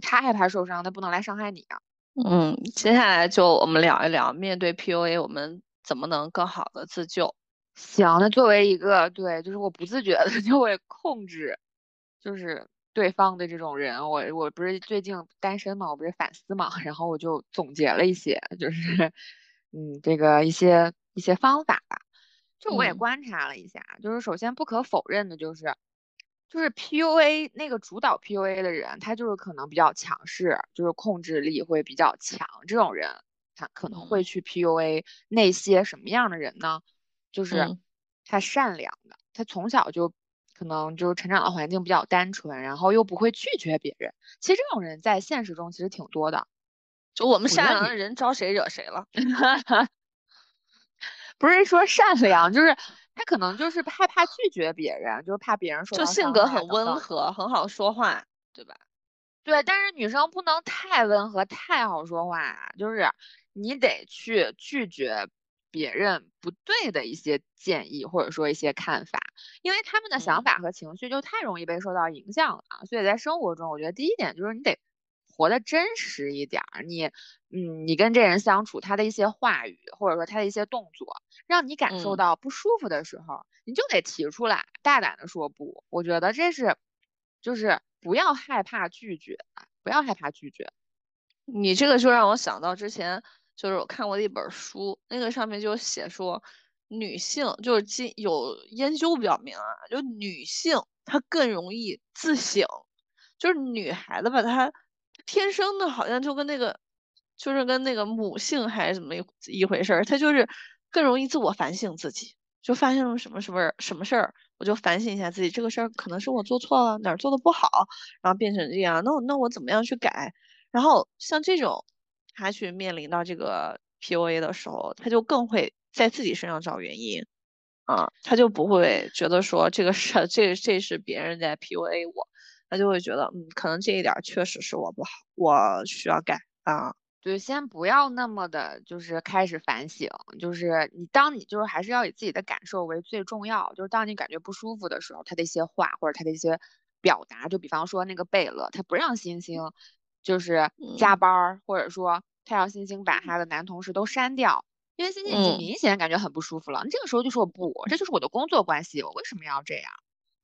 他害怕受伤，他不能来伤害你啊。嗯，接下来就我们聊一聊，面对 PUA，我们怎么能更好的自救？行，那作为一个对，就是我不自觉的 [LAUGHS] 就会控制，就是对方的这种人，我我不是最近单身嘛，我不是反思嘛，然后我就总结了一些，就是 [LAUGHS] 嗯，这个一些一些方法吧。就我也观察了一下，就是首先不可否认的就是。就是 PUA 那个主导 PUA 的人，他就是可能比较强势，就是控制力会比较强。这种人，他可能会去 PUA 那些什么样的人呢？就是他善良的，他从小就可能就是成长的环境比较单纯，然后又不会拒绝别人。其实这种人在现实中其实挺多的。就我们善良的人招谁惹谁了？[LAUGHS] 不是说善良，就是。他可能就是害怕拒绝别人，就是怕别人说。就性格很温和，很好说话，对吧？对，但是女生不能太温和，太好说话，就是你得去拒绝别人不对的一些建议或者说一些看法，因为他们的想法和情绪就太容易被受到影响了。所以在生活中，我觉得第一点就是你得。活得真实一点儿，你，嗯，你跟这人相处，他的一些话语或者说他的一些动作，让你感受到不舒服的时候，你就得提出来，大胆的说不。我觉得这是，就是不要害怕拒绝，不要害怕拒绝。你这个就让我想到之前就是我看过的一本书，那个上面就写说，女性就是今有研究表明啊，就女性她更容易自省，就是女孩子吧，她。天生的，好像就跟那个，就是跟那个母性还是怎么一一回事儿，他就是更容易自我反省自己，就发现了什么什么什么事儿，我就反省一下自己，这个事儿可能是我做错了，哪儿做的不好，然后变成这样，那我那我怎么样去改？然后像这种，他去面临到这个 PUA 的时候，他就更会在自己身上找原因，啊，他就不会觉得说这个事，这这是别人在 PUA 我。他就会觉得，嗯，可能这一点确实是我不好，我需要改啊。对，先不要那么的，就是开始反省，就是你当你就是还是要以自己的感受为最重要。就是当你感觉不舒服的时候，他的一些话或者他的一些表达，就比方说那个贝勒，他不让星星就是加班儿，或者说他让星星把他的男同事都删掉，因为星星已经明显感觉很不舒服了。你这个时候就说不，这就是我的工作关系，我为什么要这样？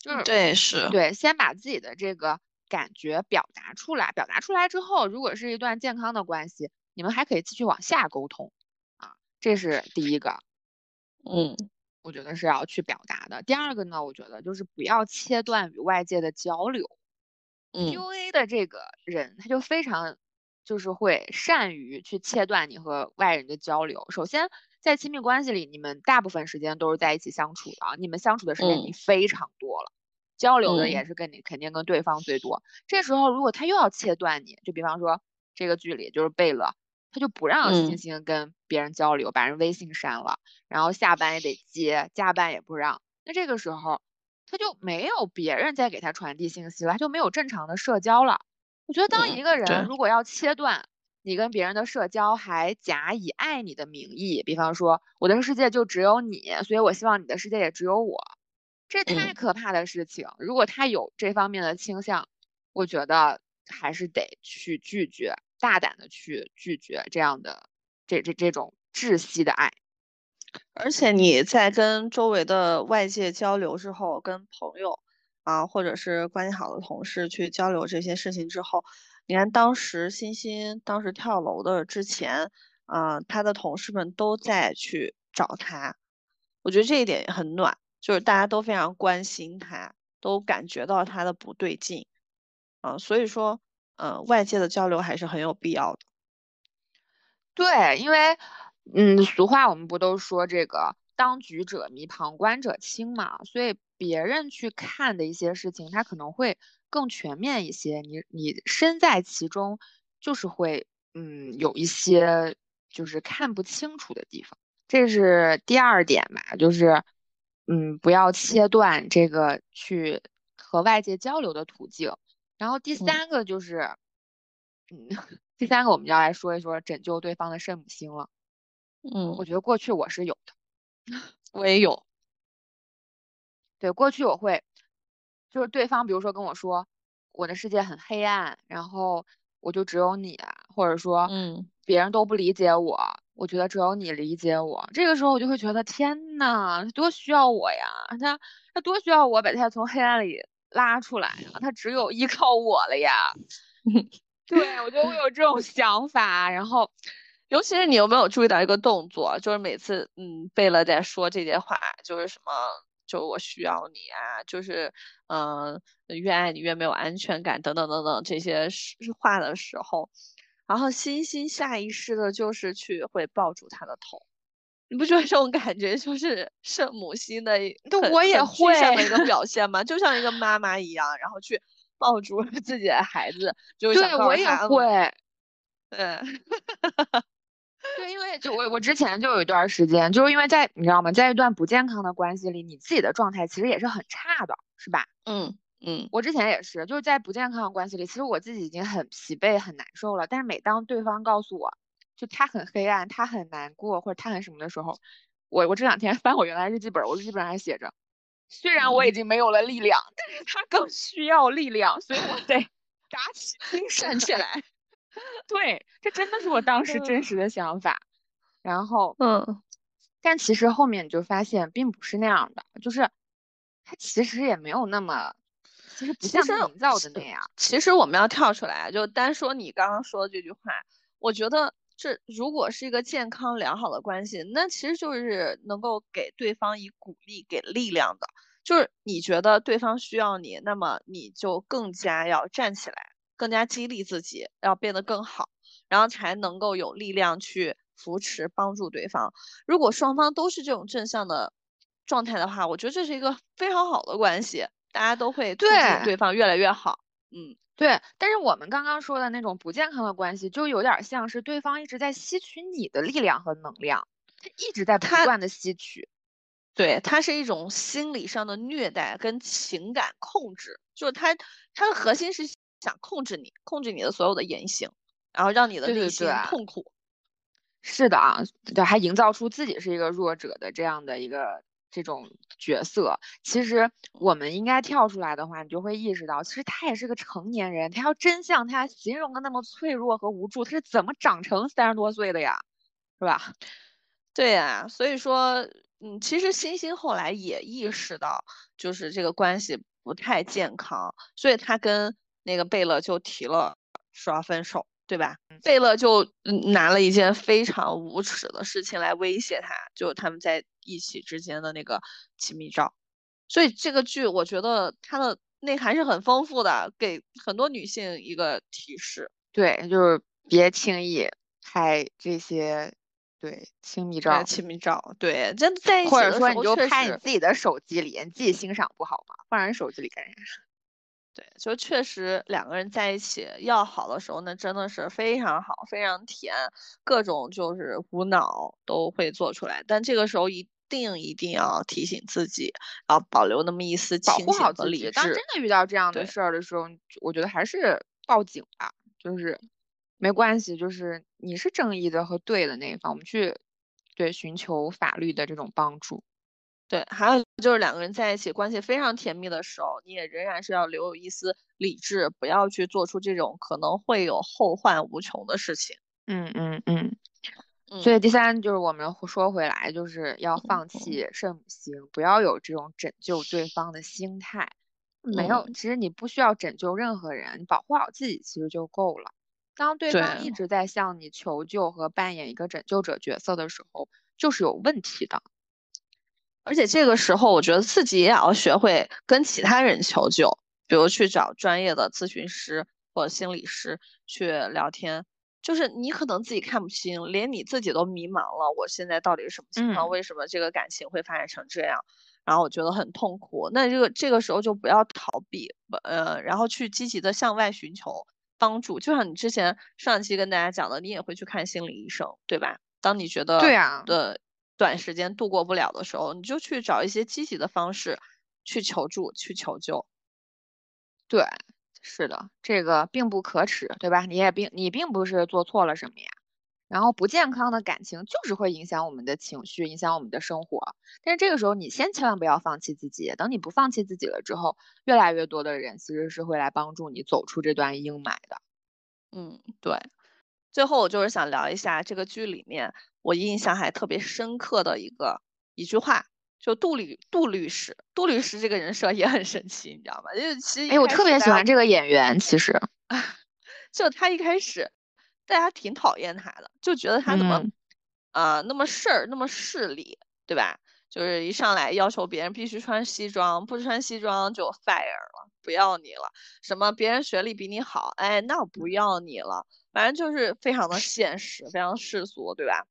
就是对，是对，先把自己的这个感觉表达出来，表达出来之后，如果是一段健康的关系，你们还可以继续往下沟通啊，这是第一个，嗯，我觉得是要去表达的。第二个呢，我觉得就是不要切断与外界的交流。嗯，PUA 的这个人他就非常就是会善于去切断你和外人的交流。首先，在亲密关系里，你们大部分时间都是在一起相处的，你们相处的时间已经非常多了。交流的也是跟你肯定跟对方最多。这时候如果他又要切断你，就比方说这个剧里就是贝勒，他就不让星星跟别人交流，把人微信删了，然后下班也得接，加班也不让。那这个时候他就没有别人再给他传递信息了，他就没有正常的社交了。我觉得当一个人如果要切断你跟别人的社交，还假以爱你的名义，比方说我的世界就只有你，所以我希望你的世界也只有我。这太可怕的事情，如果他有这方面的倾向，我觉得还是得去拒绝，大胆的去拒绝这样的这这这种窒息的爱。而且你在跟周围的外界交流之后，跟朋友啊，或者是关系好的同事去交流这些事情之后，你看当时欣欣当时跳楼的之前，啊，他的同事们都在去找他，我觉得这一点也很暖。就是大家都非常关心他，都感觉到他的不对劲，啊，所以说，嗯，外界的交流还是很有必要的。对，因为，嗯，俗话我们不都说这个当局者迷，旁观者清嘛，所以别人去看的一些事情，他可能会更全面一些。你你身在其中，就是会，嗯，有一些就是看不清楚的地方。这是第二点吧，就是。嗯，不要切断这个去和外界交流的途径。然后第三个就是，嗯，第三个我们要来说一说拯救对方的圣母心了。嗯，我觉得过去我是有的，[LAUGHS] 我也有。对，过去我会，就是对方比如说跟我说我的世界很黑暗，然后我就只有你，或者说，嗯，别人都不理解我。我觉得只有你理解我，这个时候我就会觉得天呐，他多需要我呀！他他多需要我把他从黑暗里拉出来啊！他只有依靠我了呀。[LAUGHS] 对，我觉得我有这种想法。然后，尤其是你有没有注意到一个动作，就是每次嗯贝勒在说这些话，就是什么，就我需要你啊，就是嗯越爱你越没有安全感等等等等这些话的时候。然后欣欣下意识的就是去会抱住他的头，你不觉得这种感觉就是圣母心的，对我也会的一个表 [LAUGHS] 现吗？就像一个妈妈一样，然后去抱住 [LAUGHS] 自己的孩子，就对我也会，对，[LAUGHS] 对，因为就我我之前就有一段时间，就是因为在你知道吗，在一段不健康的关系里，你自己的状态其实也是很差的，是吧？嗯。嗯，我之前也是，就是在不健康的关系里，其实我自己已经很疲惫、很难受了。但是每当对方告诉我，就他很黑暗，他很难过，或者他很什么的时候，我我这两天 [LAUGHS] 翻我原来日记本，我日记本上还写着，虽然我已经没有了力量，但是他更需要力量，所以我得 [LAUGHS] 打起精神起来。对，这真的是我当时真实的想法。然后，嗯，但其实后面你就发现并不是那样的，就是他其实也没有那么。其实不像营造的那样。其实我们要跳出来，就单说你刚刚说的这句话，我觉得这如果是一个健康良好的关系，那其实就是能够给对方以鼓励、给力量的。就是你觉得对方需要你，那么你就更加要站起来，更加激励自己，要变得更好，然后才能够有力量去扶持、帮助对方。如果双方都是这种正向的状态的话，我觉得这是一个非常好的关系。大家都会对对方越来越好，嗯，对。但是我们刚刚说的那种不健康的关系，就有点像是对方一直在吸取你的力量和能量，他一直在不断的吸取。对，它是一种心理上的虐待跟情感控制，就是他他的核心是想控制你，控制你的所有的言行，然后让你的内心痛苦。是的啊，对，还营造出自己是一个弱者的这样的一个。这种角色，其实我们应该跳出来的话，你就会意识到，其实他也是个成年人。他要真像他形容的那么脆弱和无助，他是怎么长成三十多岁的呀？是吧？[LAUGHS] 对呀，所以说，嗯，其实欣欣后来也意识到，就是这个关系不太健康，所以他跟那个贝勒就提了说要分手，对吧？贝勒就拿了一件非常无耻的事情来威胁他，就他们在一起之间的那个亲密照。所以这个剧我觉得它的内涵是很丰富的，给很多女性一个提示。对，就是别轻易拍这些。对，亲密照，亲密照，对，真在一起或者说你就拍你自己的手机里，你自己欣赏不好吗？放人手机里干啥？对，就确实两个人在一起要好的时候，那真的是非常好，非常甜，各种就是无脑都会做出来。但这个时候一定一定要提醒自己，要保留那么一丝清醒和理智。当真的遇到这样的事儿的时候，我觉得还是报警吧，就是。没关系，就是你是正义的和对的那一方，我们去对寻求法律的这种帮助。对，还有就是两个人在一起关系非常甜蜜的时候，你也仍然是要留有一丝理智，不要去做出这种可能会有后患无穷的事情。嗯嗯嗯。所以第三就是我们说回来，就是要放弃圣母心，不要有这种拯救对方的心态。没有，其实你不需要拯救任何人，你保护好自己其实就够了。当对方一直在向你求救和扮演一个拯救者角色的时候，就是有问题的。而且这个时候，我觉得自己也要学会跟其他人求救，比如去找专业的咨询师或者心理师去聊天。就是你可能自己看不清，连你自己都迷茫了，我现在到底是什么情况？为什么这个感情会发展成这样？然后我觉得很痛苦。那这个这个时候就不要逃避，呃，然后去积极的向外寻求。帮助就像你之前上期跟大家讲的，你也会去看心理医生，对吧？当你觉得对啊的短时间度过不了的时候，你就去找一些积极的方式去求助、去求救。对，是的，这个并不可耻，对吧？你也并你并不是做错了什么呀。然后不健康的感情就是会影响我们的情绪，影响我们的生活。但是这个时候，你先千万不要放弃自己。等你不放弃自己了之后，越来越多的人其实是会来帮助你走出这段阴霾的。嗯，对。最后，我就是想聊一下这个剧里面我印象还特别深刻的一个一句话，就杜律杜律师。杜律师这个人设也很神奇，你知道吗？因为其实哎，我特别喜欢这个演员，其实 [LAUGHS] 就他一开始。大家挺讨厌他的，就觉得他怎么，啊，那么事儿，那么势利，对吧？就是一上来要求别人必须穿西装，不穿西装就 fire 了，不要你了。什么别人学历比你好，哎，那我不要你了。反正就是非常的现实，非常世俗，对吧？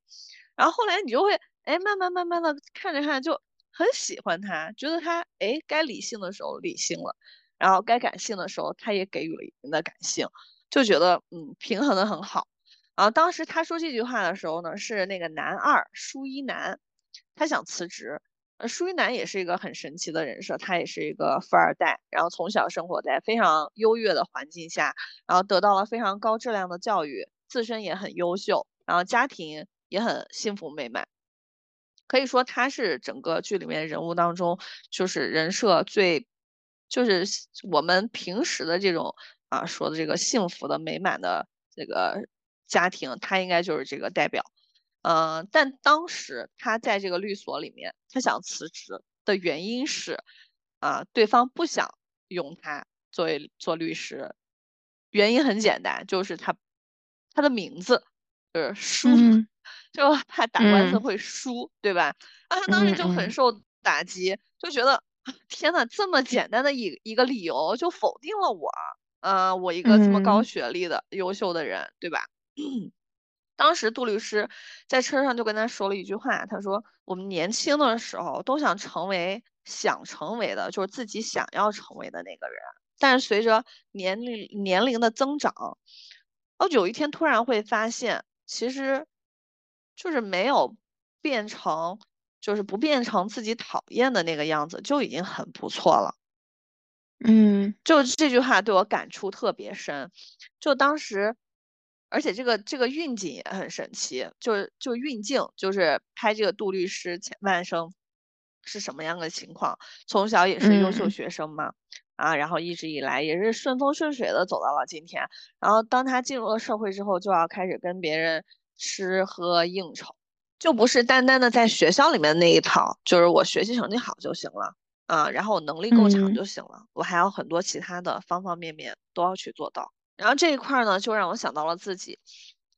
然后后来你就会，哎，慢慢慢慢的看着看着就很喜欢他，觉得他，哎，该理性的时候理性了，然后该感性的时候他也给予了一定的感性。就觉得嗯平衡的很好，然后当时他说这句话的时候呢，是那个男二舒一男，他想辞职。呃，舒一楠也是一个很神奇的人设，他也是一个富二代，然后从小生活在非常优越的环境下，然后得到了非常高质量的教育，自身也很优秀，然后家庭也很幸福美满，可以说他是整个剧里面人物当中就是人设最，就是我们平时的这种。啊，说的这个幸福的、美满的这个家庭，他应该就是这个代表。嗯，但当时他在这个律所里面，他想辞职的原因是，啊，对方不想用他作为做律师。原因很简单，就是他他的名字就是输，就怕打官司会输，对吧？啊，他当时就很受打击，就觉得天呐，这么简单的一一个理由就否定了我。啊，我一个这么高学历的优秀的人，对吧？[CLEARS THROAT] 当时杜律师在车上就跟他说了一句话，他说：“我们年轻的时候都想成为想成为的，就是自己想要成为的那个人。但是随着年龄年龄的增长，哦，有一天突然会发现，其实就是没有变成，就是不变成自己讨厌的那个样子，就已经很不错了。”嗯，就这句话对我感触特别深。就当时，而且这个这个运镜也很神奇，就是就运镜，就是拍这个杜律师前半生是什么样的情况。从小也是优秀学生嘛，啊，然后一直以来也是顺风顺水的走到了今天。然后当他进入了社会之后，就要开始跟别人吃喝应酬，就不是单单的在学校里面那一套，就是我学习成绩好就行了。啊，然后我能力够强嗯就行了，我还有很多其他的方方面面都要去做到。然后这一块呢，就让我想到了自己，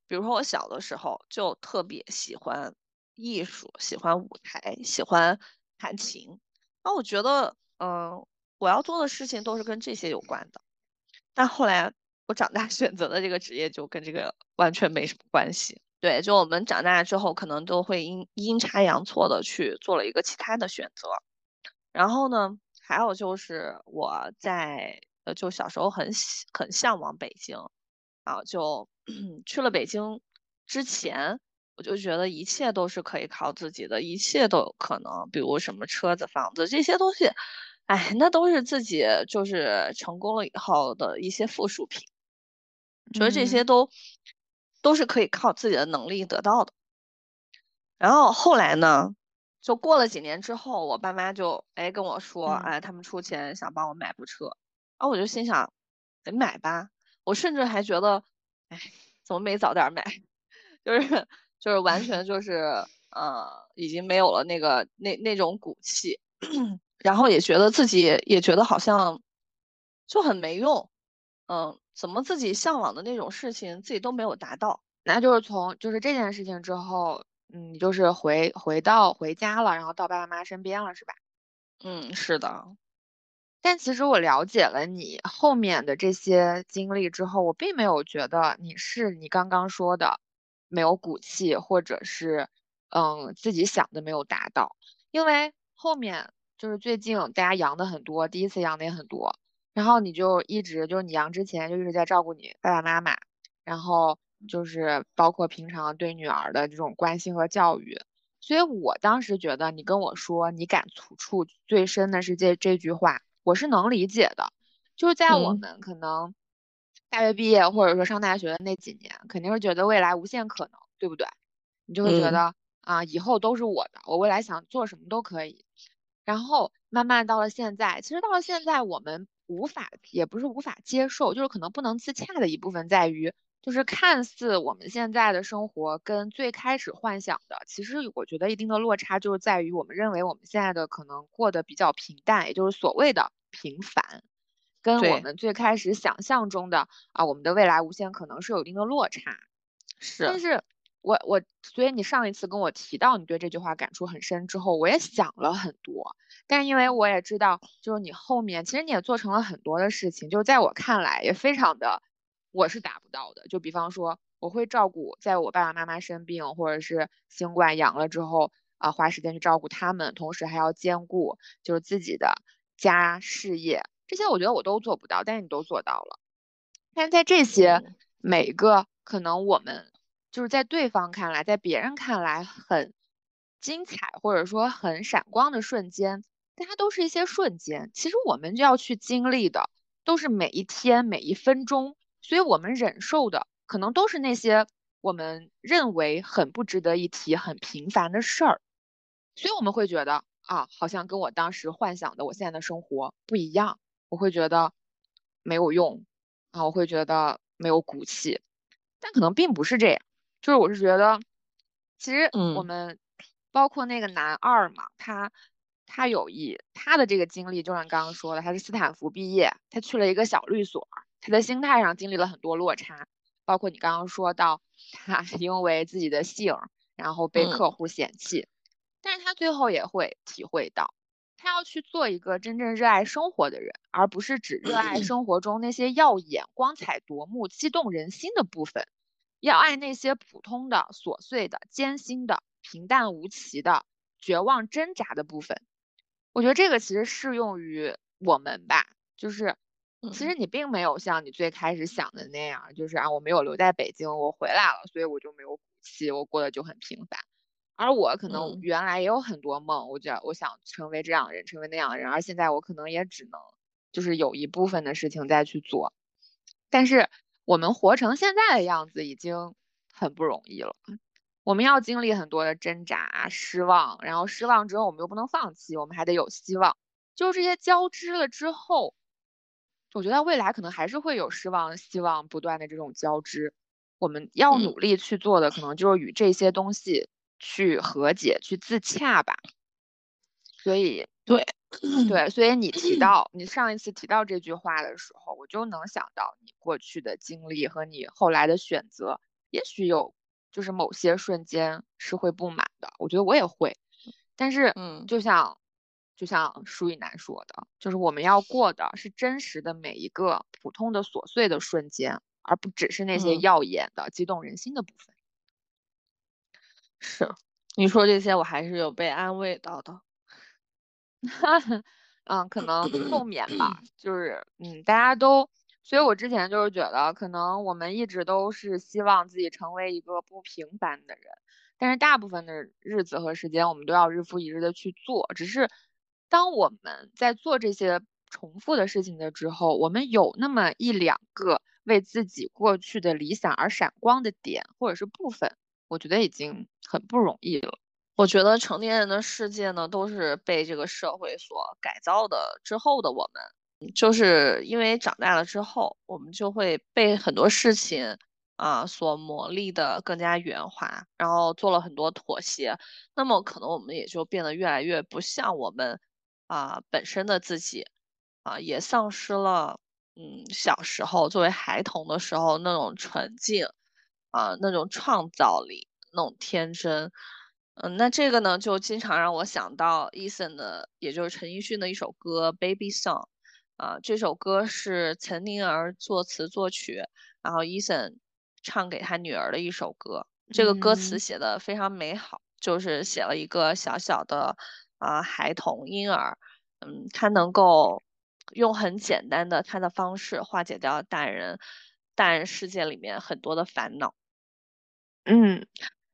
比如说我小的时候就特别喜欢艺术，喜欢舞台，喜欢弹琴。那我觉得，嗯、我要做的事情都是跟这些有关的。但后来我长大 [LAUGHS] 选择的这个职业就跟这个完全没什么关系。对，就我们长大之后，可能都会阴阴差阳错的去做了一个其他的选择。然后呢，还有就是我在呃，就小时候很喜很向往北京，啊，就 [CLEARS THROAT] 去了北京之前，我就觉得一切都是可以靠自己的，一切都有可能，比如什么车子、房子这些东西，哎，那都是自己就是成功了以后的一些附属品，觉得这些嗯。都都是可以靠自己的能力得到的。然后后来呢，就过了几年之后，我爸妈就哎跟我说，嗯。哎，他们出钱想帮我买部车，然然后我就心想，得买吧。我甚至还觉得，哎，怎么没早点买？[LAUGHS] 就是就是完全就是呃，已经没有了那个那那种骨气，[CLEARS THROAT] 然后也觉得自己也觉得好像就很没用，嗯，怎么自己向往的那种事情自己都没有达到。那就是从就是这件事情之后，嗯，就是回回到回家了，然后到爸爸妈妈身边了，是吧？嗯，是的，但其实我了解了你后面的这些经历之后，我并没有觉得你是你刚刚说的没有骨气，或者是嗯自己想的没有达到，因为后面就是最近大家阳的很多，第一次阳的也很多，然后你就一直就是你阳之前就一直在照顾你爸爸妈妈，然后就是包括平常对女儿的这种关心和教育。所以我当时觉得你跟我说你感触触最深的是这这句话，我是能理解的。就是在我嗯们可能大学毕业或者说上大学的那几年，肯定是觉得未来无限可能，对不对？你就会觉嗯得啊，以后都是我的，我未来想做什么都可以。然后慢慢到了现在，其实到了现在，我们无法，也不是无法接受，就是可能不能自洽的一部分在于，就是看似我们现在的生活跟最开始幻想的，其实我觉得一定的落差就是在于我们认为我们现在的可能过得比较平淡，也就是所谓的平凡，跟我们最开始想象中的啊，我们的未来无限可能是有一定的落差。是但是，是我我，所以你上一次跟我提到你对这句话感触很深之后，我也想了很多。但是因为我也知道，就是你后面其实你也做成了很多的事情，就是在我看来也非常的，我是达不到的。就比方说，我会照顾在我爸爸妈妈生病或者是新冠阳了之后啊、花时间去照顾他们，同时还要兼顾就是自己的家事业，这些我觉得我都做不到，但是你都做到了。但是在这些嗯每一个可能我们就是在对方看来，在别人看来很精彩或者说很闪光的瞬间，但它都是一些瞬间。其实我们就要去经历的都是每一天每一分钟，所以我们忍受的可能都是那些我们认为很不值得一提、很平凡的事儿。所以我们会觉得啊，好像跟我当时幻想的我现在的生活不一样，我会觉得没有用啊，我会觉得没有骨气，但可能并不是这样，就是我是觉得，其实我嗯们包括那个男二嘛，他他有一他的这个经历，就像刚刚说的，他是斯坦福毕业，他去了一个小律所，他的心态上经历了很多落差，包括你刚刚说到他 [LAUGHS] 因为自己的性，然后被嗯客户嫌弃。但是他最后也会体会到，他要去做一个真正热爱生活的人，而不是只热爱生活中那些耀眼、光彩夺目、激动人心的部分，要爱那些普通的、琐碎的、艰辛的、平淡无奇的、绝望挣扎的部分。我觉得这个其实适用于我们吧，就是其实嗯你并没有像你最开始想的那样，就是啊，我没有留在北京，我回来了，所以我就没有骨气，我过得就很平凡。而我可能嗯原来也有很多梦，我觉得我想成为这样的人，成为那样的人，而现在我可能也只能就是有一部分的事情再去做，但是我们活成现在的样子已经很不容易了。我们要经历很多的挣扎、失望，然后失望之后我们又不能放弃，我们还得有希望。就是这些交织了之后，我觉得未来可能还是会有失望、希望不断的这种交织。我们要嗯努力去做的，可能就是与这些东西去和解、去自洽吧。所以，对，对，所以你提 [CLEARS THROAT] 到你上一次提到这句话的时候，我就能想到你过去的经历和你后来的选择，也许有就是某些瞬间是会不满的。我觉得我也会，但是嗯，就像就像舒以南说的，就是我们要过的是真实的每一个普通的琐碎的瞬间，而不只是那些耀眼的、激动人心的部分。是，你说这些我还是有被安慰到的。[LAUGHS] 嗯，可能后面吧，就是嗯，大家都，所以我之前就是觉得，可能我们一直都是希望自己成为一个不平凡的人，但是大部分的日子和时间，我们都要日复一日的去做。只是当我们在做这些重复的事情的之后，我们有那么一两个为自己过去的理想而闪光的点或者是部分，我觉得已经很不容易了。我觉得成年人的世界呢，都是被这个社会所改造的。之后的我们，就是因为长大了之后，我们就会被很多事情啊所磨砺的更加圆滑，然后做了很多妥协。那么可能我们也就变得越来越不像我们啊本身的自己啊，也丧失了嗯小时候作为孩童的时候那种纯净啊那种创造力那种天真。嗯，那这个呢，就经常让我想到 Eason 的，也就是陈奕迅的一首歌《Baby Song》啊。这首歌是岑宁儿作词作曲，然后 Eason 唱给他女儿的一首歌。这个歌词写的非常美好，就是写了一个小小的啊孩童婴儿，嗯，他能够用很简单的他的方式化解掉大人大人世界里面很多的烦恼。嗯。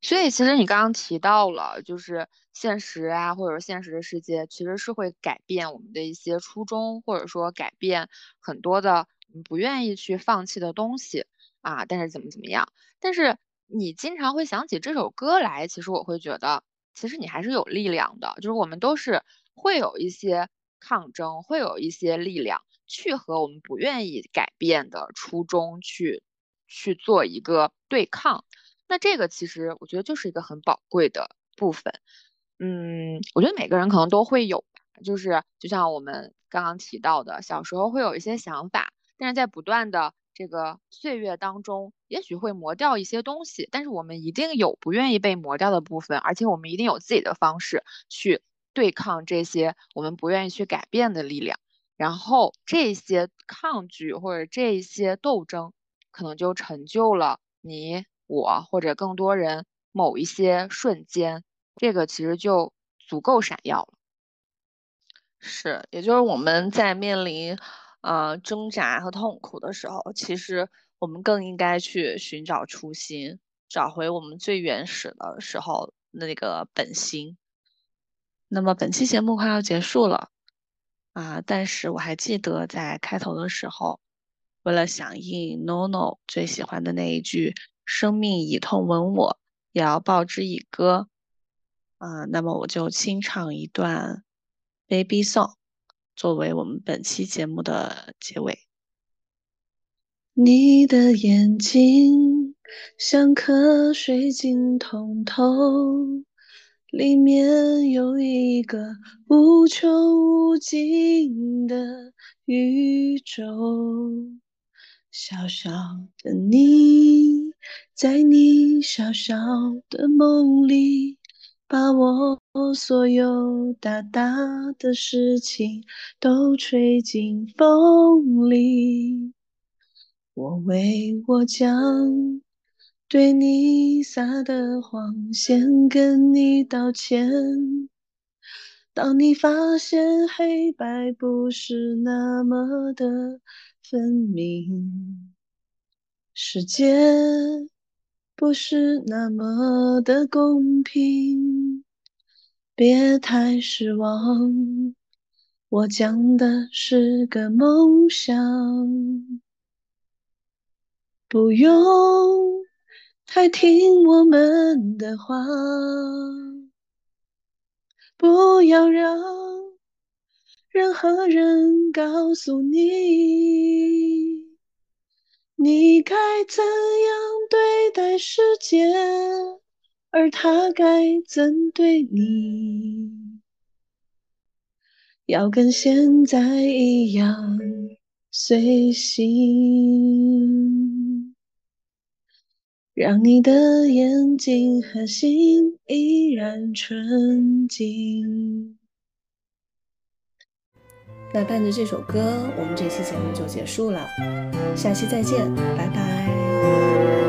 所以，其实你刚刚提到了，就是现实啊，或者说现实的世界，其实是会改变我们的一些初衷，或者说改变很多的不愿意去放弃的东西啊。但是怎么怎么样？但是你经常会想起这首歌来，其实我会觉得，其实你还是有力量的。就是我们都是会有一些抗争，会有一些力量去和我们不愿意改变的初衷去去做一个对抗。那这个其实我觉得就是一个很宝贵的部分，嗯，我觉得每个人可能都会有吧，就是就像我们刚刚提到的，小时候会有一些想法，但是在不断的这个岁月当中，也许会磨掉一些东西，但是我们一定有不愿意被磨掉的部分，而且我们一定有自己的方式去对抗这些我们不愿意去改变的力量，然后这些抗拒或者这些斗争，可能就成就了你。我或者更多人某一些瞬间，这个其实就足够闪耀了。是，也就是我们在面临呃挣扎和痛苦的时候，其实我们更应该去寻找初心，找回我们最原始的时候那个本心。那么本期节目快要结束了啊，但是我还记得在开头的时候，为了响应 NONO 最喜欢的那一句。生命以痛吻我，也要报之以歌。啊，那么我就清唱一段《Baby Song》，作为我们本期节目的结尾。你的眼睛像颗水晶通透，里面有一个无穷无尽的宇宙。小小的你，在你小小的梦里，把我所有大大的事情都吹进风里。我为我将对你撒的谎先跟你道歉。当你发现黑白不是那么的。分明，世界不是那么的公平，别太失望。我讲的是个梦想，不用太听我们的话，不要让。任何人告诉你，你该怎样对待世界，而他该怎对你？要跟现在一样随性，让你的眼睛和心依然纯净。那伴着这首歌我们这期节目就结束了。下期再见拜拜。